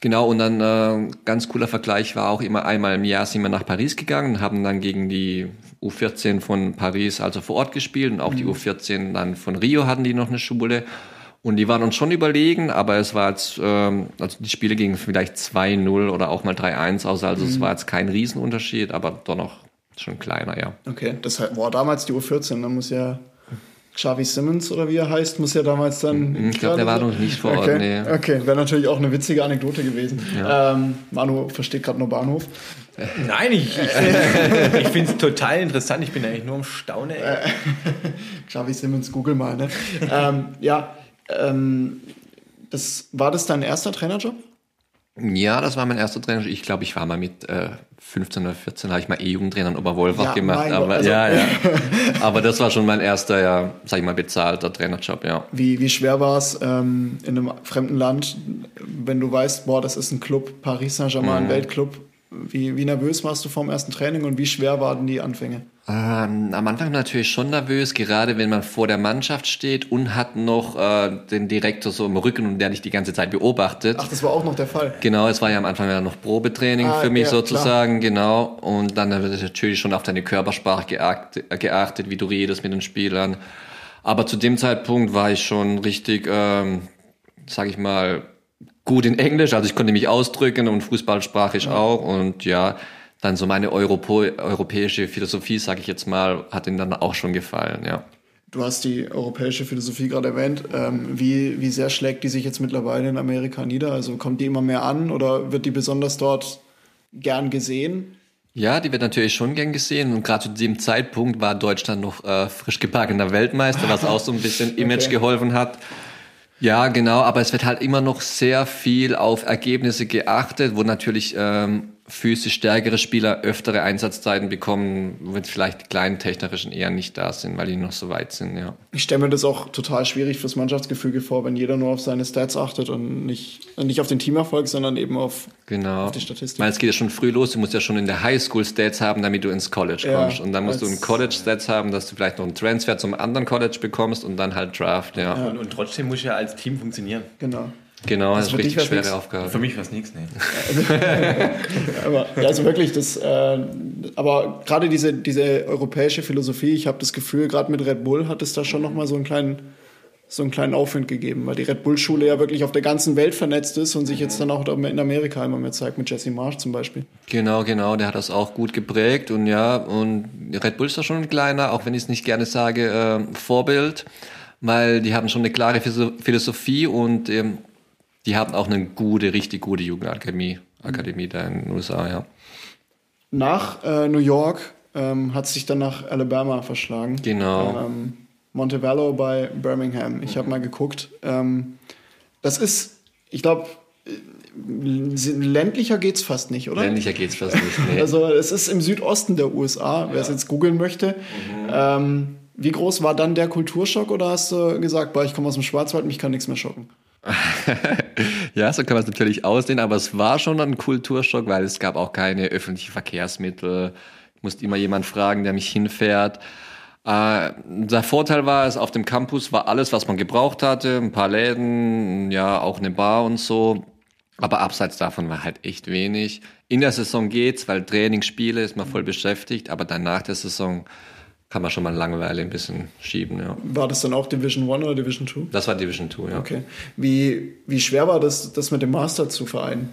Speaker 4: Genau, und dann äh, ganz cooler Vergleich war auch immer einmal im Jahr sind wir nach Paris gegangen haben dann gegen die U14 von Paris also vor Ort gespielt und auch die U14 dann von Rio hatten die noch eine Schule. Und die waren uns schon überlegen, aber es war jetzt, ähm, also die Spiele gingen vielleicht 2-0 oder auch mal 3-1 aus, also es war jetzt kein Riesenunterschied, aber doch noch schon kleiner, ja.
Speaker 1: Okay, das halt, boah, damals die U14, da muss ja Xavi Simmons oder wie er heißt, muss ja damals dann.
Speaker 4: Mhm, Ich glaube, der war noch nicht vor Ort,
Speaker 1: Okay,
Speaker 4: nee.
Speaker 1: okay. wäre natürlich auch eine witzige Anekdote gewesen. Ähm, Manu versteht gerade nur Bahnhof.
Speaker 2: Nein, ich, ich, finde es total interessant. Ich bin eigentlich nur am Staunen. ey.
Speaker 1: Xavi Simmons, google mal, ne? ähm, ja, ähm, das, war das dein erster Trainerjob?
Speaker 4: Ja, das war mein erster Trainer. Ich glaube, ich war mal mit äh, 15 oder 14, habe ich mal E-Jugendtrainer in Oberwolfach
Speaker 1: Ja,
Speaker 4: gemacht. Aber,
Speaker 1: also-
Speaker 4: ja, ja. aber das war schon mein erster, ja, sag ich mal, bezahlter Trainerjob, ja.
Speaker 1: Wie, wie schwer war es ähm, in einem fremden Land, wenn du weißt, boah, das ist ein Club, Paris Saint-Germain, ein Weltclub. Wie, wie nervös warst du vorm ersten Training und wie schwer waren die Anfänge?
Speaker 4: Ähm, am Anfang natürlich schon nervös, gerade wenn man vor der Mannschaft steht und hat noch äh, den Direktor so im Rücken und der dich die ganze Zeit beobachtet.
Speaker 1: Ach, das war auch noch der Fall.
Speaker 4: Genau, es war ja am Anfang ja noch Probetraining
Speaker 1: Ah,
Speaker 4: für mich
Speaker 1: ja,
Speaker 4: sozusagen, genau. Und dann wird natürlich schon auf deine Körpersprache geachtet, geachtet, wie du redest mit den Spielern. Aber zu dem Zeitpunkt war ich schon richtig, ähm, sag ich mal, gut in Englisch. Also ich konnte mich ausdrücken und Fußball sprach ich auch. Und ja, dann so meine Europo europäische Philosophie, sag ich jetzt mal, hat ihnen dann auch schon gefallen, ja.
Speaker 1: Du hast die europäische Philosophie gerade erwähnt. Ähm, wie, wie sehr schlägt die sich jetzt mittlerweile in Amerika nieder? Also kommt die immer mehr an oder wird die besonders dort gern gesehen?
Speaker 4: Ja, die wird natürlich schon gern gesehen und gerade zu dem Zeitpunkt war Deutschland noch äh, frisch gebackener Weltmeister, was auch so ein bisschen Image
Speaker 1: Okay.
Speaker 4: geholfen hat. Ja, genau, aber es wird halt immer noch sehr viel auf Ergebnisse geachtet, wo natürlich ähm, physisch stärkere Spieler öftere Einsatzzeiten bekommen, wenn vielleicht die kleinen technerischen eher nicht da sind, weil die noch so weit sind, ja.
Speaker 1: Ich stelle mir das auch total schwierig fürs Mannschaftsgefüge vor, wenn jeder nur auf seine Stats achtet und nicht, nicht auf den Teamerfolg, sondern eben auf.
Speaker 4: Genau.
Speaker 1: die Statistik.
Speaker 4: Weil es geht ja schon früh los. Du musst ja schon in der Highschool Stats haben, damit du ins College
Speaker 1: Ja,
Speaker 4: kommst. Und dann musst du in College Stats haben, dass du vielleicht noch einen Transfer zum anderen College bekommst und dann halt Draft, ja.
Speaker 2: Und, und trotzdem muss ja als Team funktionieren.
Speaker 1: Genau.
Speaker 4: Genau, das ist
Speaker 1: für dich
Speaker 4: richtig schwere
Speaker 1: nix.
Speaker 4: Aufgabe.
Speaker 2: Für mich war es nichts, ne?
Speaker 1: Aber ja, also wirklich, das, äh, aber gerade diese, diese europäische Philosophie, ich habe das Gefühl, gerade mit Red Bull hat es da schon nochmal so einen kleinen, so einen kleinen Aufwind gegeben, weil die Red Bull-Schule ja wirklich auf der ganzen Welt vernetzt ist und sich jetzt dann auch in Amerika immer mehr zeigt, mit Jesse Marsch zum Beispiel.
Speaker 4: Genau, genau, der hat das auch gut geprägt und ja, und Red Bull ist da schon ein kleiner, auch wenn ich es nicht gerne sage, äh, Vorbild, weil die haben schon eine klare Philo- Philosophie und ähm, die haben auch eine gute, richtig gute Jugendakademie, Akademie da in den USA, ja.
Speaker 1: Nach äh, New York ähm, hat es sich dann nach Alabama verschlagen.
Speaker 4: Genau.
Speaker 1: Ähm, Montevallo bei Birmingham. Ich habe mal geguckt. Ähm, das ist, ich glaube, ländlicher geht's fast nicht, oder?
Speaker 4: Ländlicher geht's fast nicht. Nee.
Speaker 1: Also es ist im Südosten der USA, wer es jetzt googeln möchte. Ähm, wie groß war dann der Kulturschock oder hast du gesagt, boah, ich komme aus dem Schwarzwald, mich kann nichts mehr schocken?
Speaker 4: Ja, so kann man es natürlich aussehen, aber es war schon ein Kulturschock, weil es gab auch keine öffentlichen Verkehrsmittel. Ich musste immer jemand fragen, der mich hinfährt. Äh, der Vorteil war, es auf dem Campus war alles, was man gebraucht hatte. Ein paar Läden, ja, auch eine Bar und so. Aber abseits davon war halt echt wenig. In der Saison geht's, weil Training, Spiele ist man voll beschäftigt, aber dann nach der Saison kann man schon mal Langeweile ein bisschen schieben, ja.
Speaker 1: War das dann auch Division 1 oder Division 2?
Speaker 4: Das war Division 2, ja.
Speaker 1: Okay. Wie, wie schwer war das, das mit dem Master zu vereinen?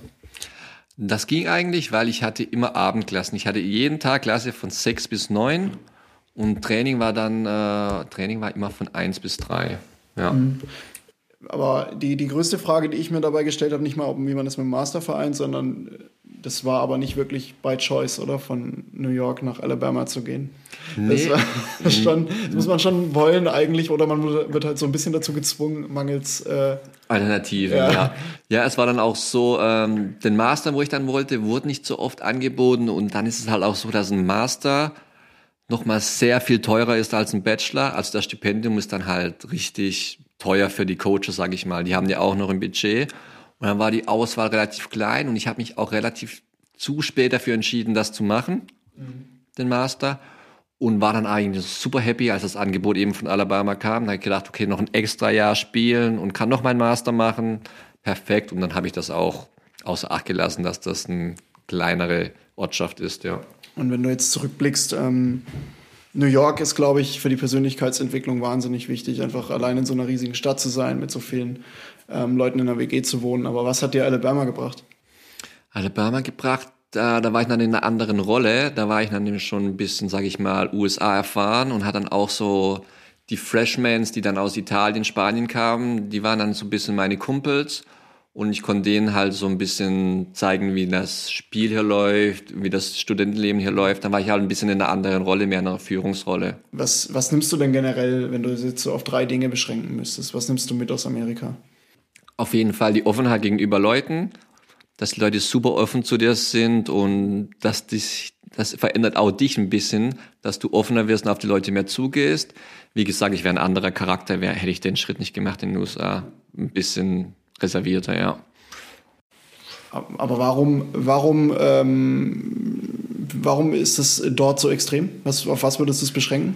Speaker 4: Das ging eigentlich, weil ich hatte immer Abendklassen. Ich hatte jeden Tag Klasse von sechs bis neun und Training war dann, äh, Training war immer von eins bis drei. Ja.
Speaker 1: Mhm. Aber die, die größte Frage, die ich mir dabei gestellt habe, nicht mal, ob, wie man das mit dem Master vereint, sondern das war aber nicht wirklich by choice, oder? Von New York nach Alabama zu gehen. Nee. Das, schon, das muss man schon wollen eigentlich, oder man wird halt so ein bisschen dazu gezwungen, mangels äh,
Speaker 4: Alternativen, ja. ja. ja. es war dann auch so, ähm, den Master, wo ich dann wollte, wurde nicht so oft angeboten und dann ist es halt auch so, dass ein Master nochmal sehr viel teurer ist als ein Bachelor. Also das Stipendium ist dann halt richtig teuer für die Coaches, sage ich mal. Die haben ja auch noch ein Budget. Und dann war die Auswahl relativ klein und ich habe mich auch relativ zu spät dafür entschieden, das zu machen, mhm. den Master. Und war dann eigentlich super happy, als das Angebot eben von Alabama kam. Da habe ich gedacht, okay, noch ein extra Jahr spielen und kann noch meinen Master machen. Perfekt. Und dann habe ich das auch außer Acht gelassen, dass das eine kleinere Ortschaft ist, ja.
Speaker 1: Und wenn du jetzt zurückblickst, ähm, New York ist, glaube ich, für die Persönlichkeitsentwicklung wahnsinnig wichtig, einfach allein in so einer riesigen Stadt zu sein, mit so vielen ähm, Leuten in der WG zu wohnen. Aber was hat dir Alabama gebracht?
Speaker 4: Alabama gebracht, da, da war ich dann in einer anderen Rolle. Da war ich dann schon ein bisschen, sage ich mal, USA erfahren und hat dann auch so die Freshmans, die dann aus Italien, Spanien kamen, die waren dann so ein bisschen meine Kumpels. Und ich konnte denen halt so ein bisschen zeigen, wie das Spiel hier läuft, wie das Studentenleben hier läuft. Dann war ich halt ein bisschen in einer anderen Rolle, mehr in einer Führungsrolle.
Speaker 1: Was, was nimmst du denn generell, wenn du jetzt so auf drei Dinge beschränken müsstest? Was nimmst du mit aus Amerika?
Speaker 4: Auf jeden Fall die Offenheit gegenüber Leuten, dass die Leute super offen zu dir sind und dass dich, das verändert auch dich ein bisschen, dass du offener wirst und auf die Leute mehr zugehst. Wie gesagt, ich wäre ein anderer Charakter, wäre, hätte ich den Schritt nicht gemacht in den USA. Ein bisschen reservierter, ja.
Speaker 1: Aber warum, warum, ähm, warum ist es dort so extrem? Was, auf was würdest du es beschränken?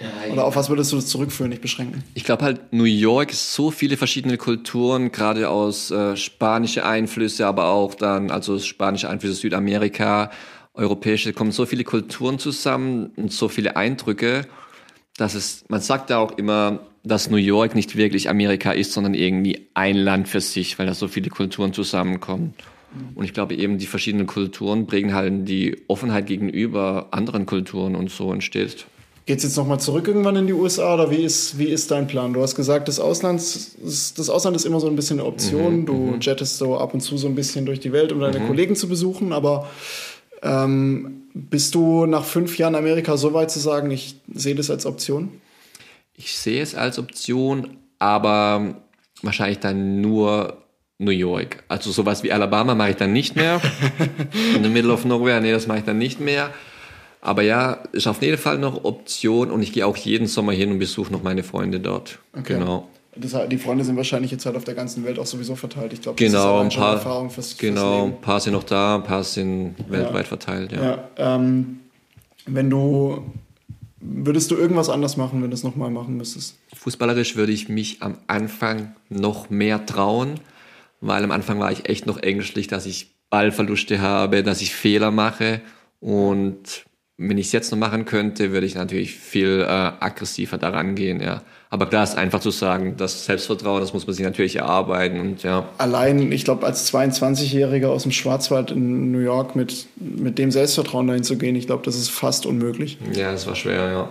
Speaker 1: Ja, Oder auf was würdest du das zurückführen, nicht beschränken?
Speaker 4: Ich glaube halt, New York ist so viele verschiedene Kulturen, gerade aus äh, spanische Einflüsse, aber auch dann, also spanische Einflüsse Südamerika, europäische, kommen so viele Kulturen zusammen und so viele Eindrücke, dass es, man sagt ja auch immer, dass New York nicht wirklich Amerika ist, sondern irgendwie ein Land für sich, weil da so viele Kulturen zusammenkommen. Und ich glaube eben, die verschiedenen Kulturen bringen halt die Offenheit gegenüber anderen Kulturen und so entsteht.
Speaker 1: Geht es jetzt nochmal zurück irgendwann in die USA oder wie ist, wie ist dein Plan? Du hast gesagt, das Ausland, das Ausland ist immer so ein bisschen eine Option. Mhm, du mhm. jettest so ab und zu so ein bisschen durch die Welt, um deine mhm. Kollegen zu besuchen, aber ähm, bist du nach fünf Jahren Amerika so weit zu sagen, ich sehe das als Option?
Speaker 4: Ich sehe es als Option, aber wahrscheinlich dann nur New York. Also sowas wie Alabama mache ich dann nicht mehr. In the middle of nowhere, nee, das mache ich dann nicht mehr. Aber ja, ist auf jeden Fall noch Option und ich gehe auch jeden Sommer hin und besuche noch meine Freunde dort. Okay. Genau.
Speaker 1: Das, die Freunde sind wahrscheinlich jetzt halt auf der ganzen Welt auch sowieso verteilt. Ich glaube,
Speaker 4: genau, das ist ein paar, Erfahrung fürs, fürs Genau, ein paar sind noch da, ein paar sind weltweit ja. verteilt. Ja. ja
Speaker 1: ähm, wenn du Würdest du irgendwas anders machen, wenn du es nochmal machen müsstest?
Speaker 4: Fußballerisch würde ich mich am Anfang noch mehr trauen, weil am Anfang war ich echt noch ängstlich, dass ich Ballverluste habe, dass ich Fehler mache. Und wenn ich es jetzt noch machen könnte, würde ich natürlich viel äh, aggressiver daran gehen, ja. Aber klar ist einfach zu sagen, das Selbstvertrauen, das muss man sich natürlich erarbeiten und ja.
Speaker 1: Allein, ich glaube, als 22-Jähriger aus dem Schwarzwald in New York mit, mit dem Selbstvertrauen dahin zu gehen, ich glaube, das ist fast unmöglich.
Speaker 4: Ja, das war schwer, ja.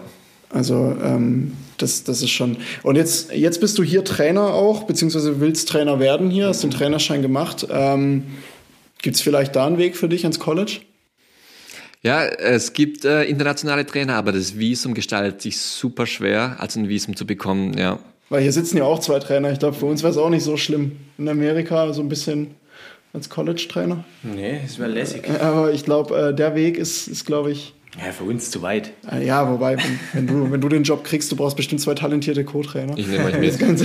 Speaker 1: Also ähm, das, das ist schon. Und jetzt, jetzt bist du hier Trainer auch, beziehungsweise willst Trainer werden hier, hast den Trainerschein gemacht. Ähm, Gibt es vielleicht da einen Weg für dich ans College?
Speaker 4: Ja, es gibt äh, internationale Trainer, aber das Visum gestaltet sich super schwer, als ein Visum zu bekommen, ja.
Speaker 1: Weil hier sitzen ja auch zwei Trainer. Ich glaube, für uns wäre es auch nicht so schlimm. In Amerika so ein bisschen als College-Trainer.
Speaker 2: Nee, es wäre lässig.
Speaker 1: Aber ich glaube, äh, der Weg ist, ist glaube ich,
Speaker 2: ja, für uns zu weit.
Speaker 1: Ah, ja, wobei, wenn, wenn, du, wenn du den Job kriegst, du brauchst bestimmt zwei talentierte Co-Trainer.
Speaker 4: Ich nehme euch mit.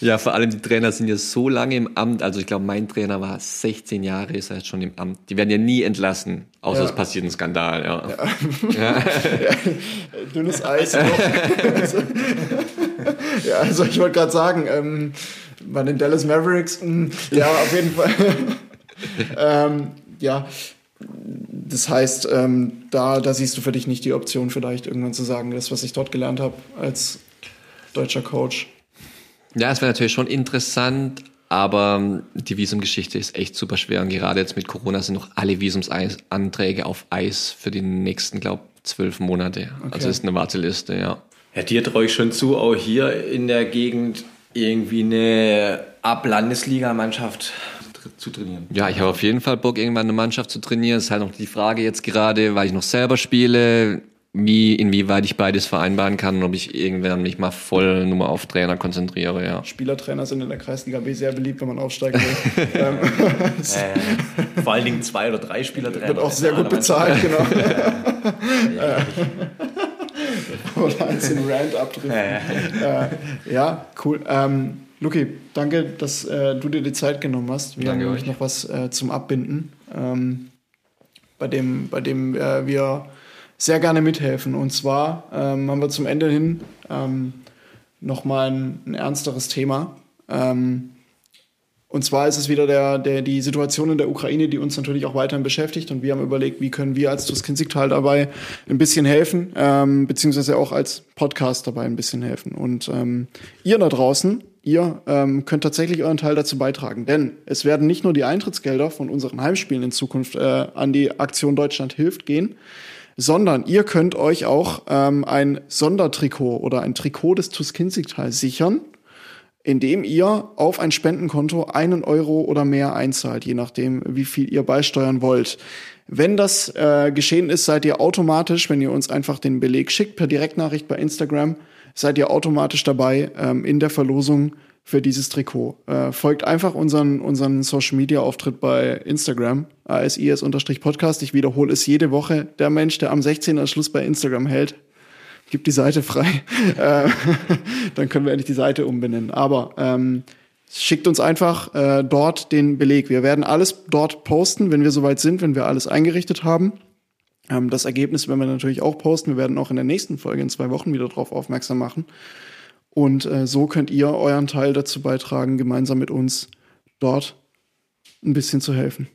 Speaker 4: ja, vor allem die Trainer sind ja so lange im Amt. Also ich glaube, mein Trainer war 16 Jahre, ist er jetzt schon im Amt. Die werden ja nie entlassen, außer ja. es passiert ein Skandal. Ja. ja. ja.
Speaker 1: Dünnes Eis. ja, also ich wollte gerade sagen, ähm, bei den Dallas Mavericks, mh, hm, ja, auf jeden Fall. ähm, ja, das heißt, ähm, da, da siehst du für dich nicht die Option, vielleicht irgendwann zu sagen, das, was ich dort gelernt habe als deutscher Coach.
Speaker 4: Ja, es wäre natürlich schon interessant, Aber ähm, die Visumgeschichte ist echt super schwer. Und gerade jetzt mit Corona sind noch alle Visumsanträge auf Eis für die nächsten, glaube zwölf Monate. Okay. Also ist eine Warteliste, ja.
Speaker 2: Ja, dir traue ich schon zu, auch hier in der Gegend irgendwie eine Ab-Landesliga-Mannschaft zu trainieren.
Speaker 4: Ja, ich habe auf jeden Fall Bock, irgendwann eine Mannschaft zu trainieren. Das ist halt noch die Frage jetzt gerade, weil ich noch selber spiele, wie, inwieweit ich beides vereinbaren kann und ob ich irgendwann mich mal voll nur auf Trainer konzentriere, ja.
Speaker 1: Spielertrainer sind in der Kreisliga B sehr beliebt, wenn man aufsteigen will.
Speaker 2: ähm, äh, vor allen Dingen zwei oder drei Spielertrainer.
Speaker 1: Wird auch sehr gut bezahlt, genau. ja, Oder eins in Rand abdrücken. Äh, ja, cool. Ähm, Luki, danke, dass äh, du dir die Zeit genommen hast. Wir danke haben nämlich noch was äh, zum Abbinden, ähm, bei dem, bei dem äh, wir sehr gerne mithelfen. Und zwar ähm, haben wir zum Ende hin ähm, nochmal ein, ein ernsteres Thema. Ähm, und zwar ist es wieder der, der, die Situation in der Ukraine, die uns natürlich auch weiterhin beschäftigt. Und wir haben überlegt, wie können wir als Tuskinsigtal dabei ein bisschen helfen, ähm, beziehungsweise auch als Podcast dabei ein bisschen helfen. Und ähm, ihr da draußen, ihr ähm, könnt tatsächlich euren Teil dazu beitragen. Denn es werden nicht nur die Eintrittsgelder von unseren Heimspielen in Zukunft äh, an die Aktion Deutschland hilft gehen, sondern ihr könnt euch auch ähm, ein Sondertrikot oder ein Trikot des Tuskinsigtal sichern indem ihr auf ein Spendenkonto einen Euro oder mehr einzahlt, je nachdem, wie viel ihr beisteuern wollt. Wenn das äh, geschehen ist, seid ihr automatisch, wenn ihr uns einfach den Beleg schickt per Direktnachricht bei Instagram, seid ihr automatisch dabei ähm, in der Verlosung für dieses Trikot. Äh, folgt einfach unseren, unseren Social Media Auftritt bei Instagram, ASIS-Podcast. Ich wiederhole es jede Woche. Der Mensch, der am 16. Schluss bei Instagram hält, gib die Seite frei. Äh, dann können wir endlich die Seite umbenennen. Aber ähm, schickt uns einfach äh, dort den Beleg. Wir werden alles dort posten, wenn wir soweit sind, wenn wir alles eingerichtet haben. Ähm, das Ergebnis werden wir natürlich auch posten. Wir werden auch in der nächsten Folge in zwei Wochen wieder darauf aufmerksam machen. Und äh, so könnt ihr euren Teil dazu beitragen, gemeinsam mit uns dort ein bisschen zu helfen.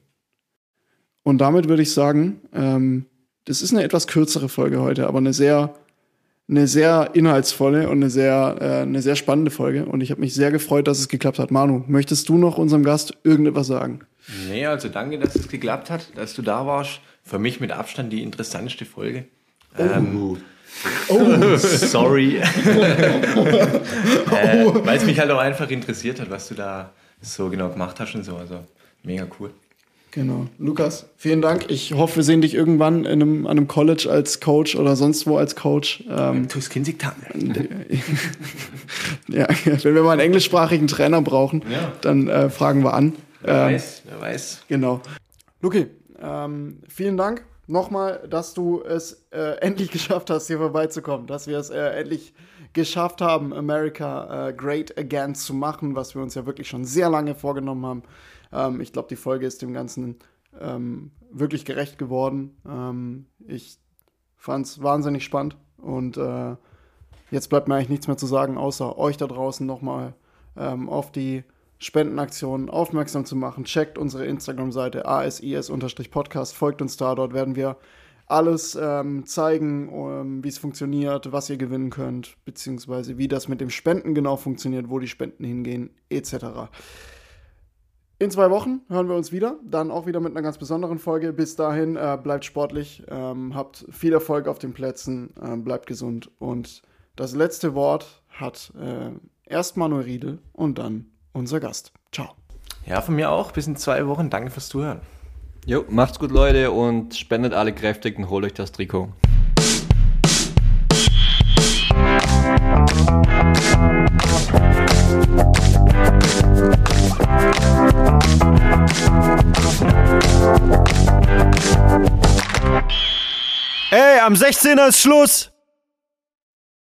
Speaker 1: Und damit würde ich sagen, ähm, das ist eine etwas kürzere Folge heute, aber eine sehr eine sehr inhaltsvolle und eine sehr, äh, eine sehr spannende Folge. Und ich habe mich sehr gefreut, dass es geklappt hat. Manu, möchtest du noch unserem Gast irgendetwas sagen?
Speaker 2: Nee, also danke, dass es geklappt hat, dass du da warst. Für mich mit Abstand die interessanteste Folge. Oh. Ähm, oh. Sorry. äh, Weil es mich halt auch einfach interessiert hat, was du da so genau gemacht hast und so. Also mega cool.
Speaker 1: Genau. Lukas, vielen Dank. Ich hoffe, wir sehen dich irgendwann in einem, an einem College als Coach oder sonst wo als Coach.
Speaker 2: Ähm,
Speaker 1: ja, wenn wir mal einen englischsprachigen Trainer brauchen, ja. dann äh, fragen wir an.
Speaker 2: Wer ähm, weiß, wer weiß.
Speaker 1: Genau. Luki, ähm, vielen Dank nochmal, dass du es äh, endlich geschafft hast, hier vorbeizukommen, dass wir es äh, endlich geschafft haben, America äh, Great Again zu machen, was wir uns ja wirklich schon sehr lange vorgenommen haben. Ähm, ich glaube, die Folge ist dem Ganzen ähm, wirklich gerecht geworden. Ähm, ich fand es wahnsinnig spannend und äh, jetzt bleibt mir eigentlich nichts mehr zu sagen, außer euch da draußen nochmal ähm, auf die Spendenaktionen aufmerksam zu machen. Checkt unsere Instagram-Seite asis-podcast, folgt uns da, dort werden wir alles ähm, zeigen, ähm, wie es funktioniert, was ihr gewinnen könnt, beziehungsweise wie das mit dem Spenden genau funktioniert, wo die Spenden hingehen, etc. In zwei Wochen hören wir uns wieder, dann auch wieder mit einer ganz besonderen Folge. Bis dahin, äh, bleibt sportlich, ähm, habt viel Erfolg auf den Plätzen, äh, bleibt gesund. Und das letzte Wort hat äh, erst Manuel Riedel und dann unser Gast. Ciao.
Speaker 2: Ja, von mir auch. Bis in zwei Wochen. Danke fürs Zuhören.
Speaker 4: Jo, macht's gut, Leute, und spendet alle kräftig und holt euch das Trikot.
Speaker 3: Ey, am 16er ist Schluss.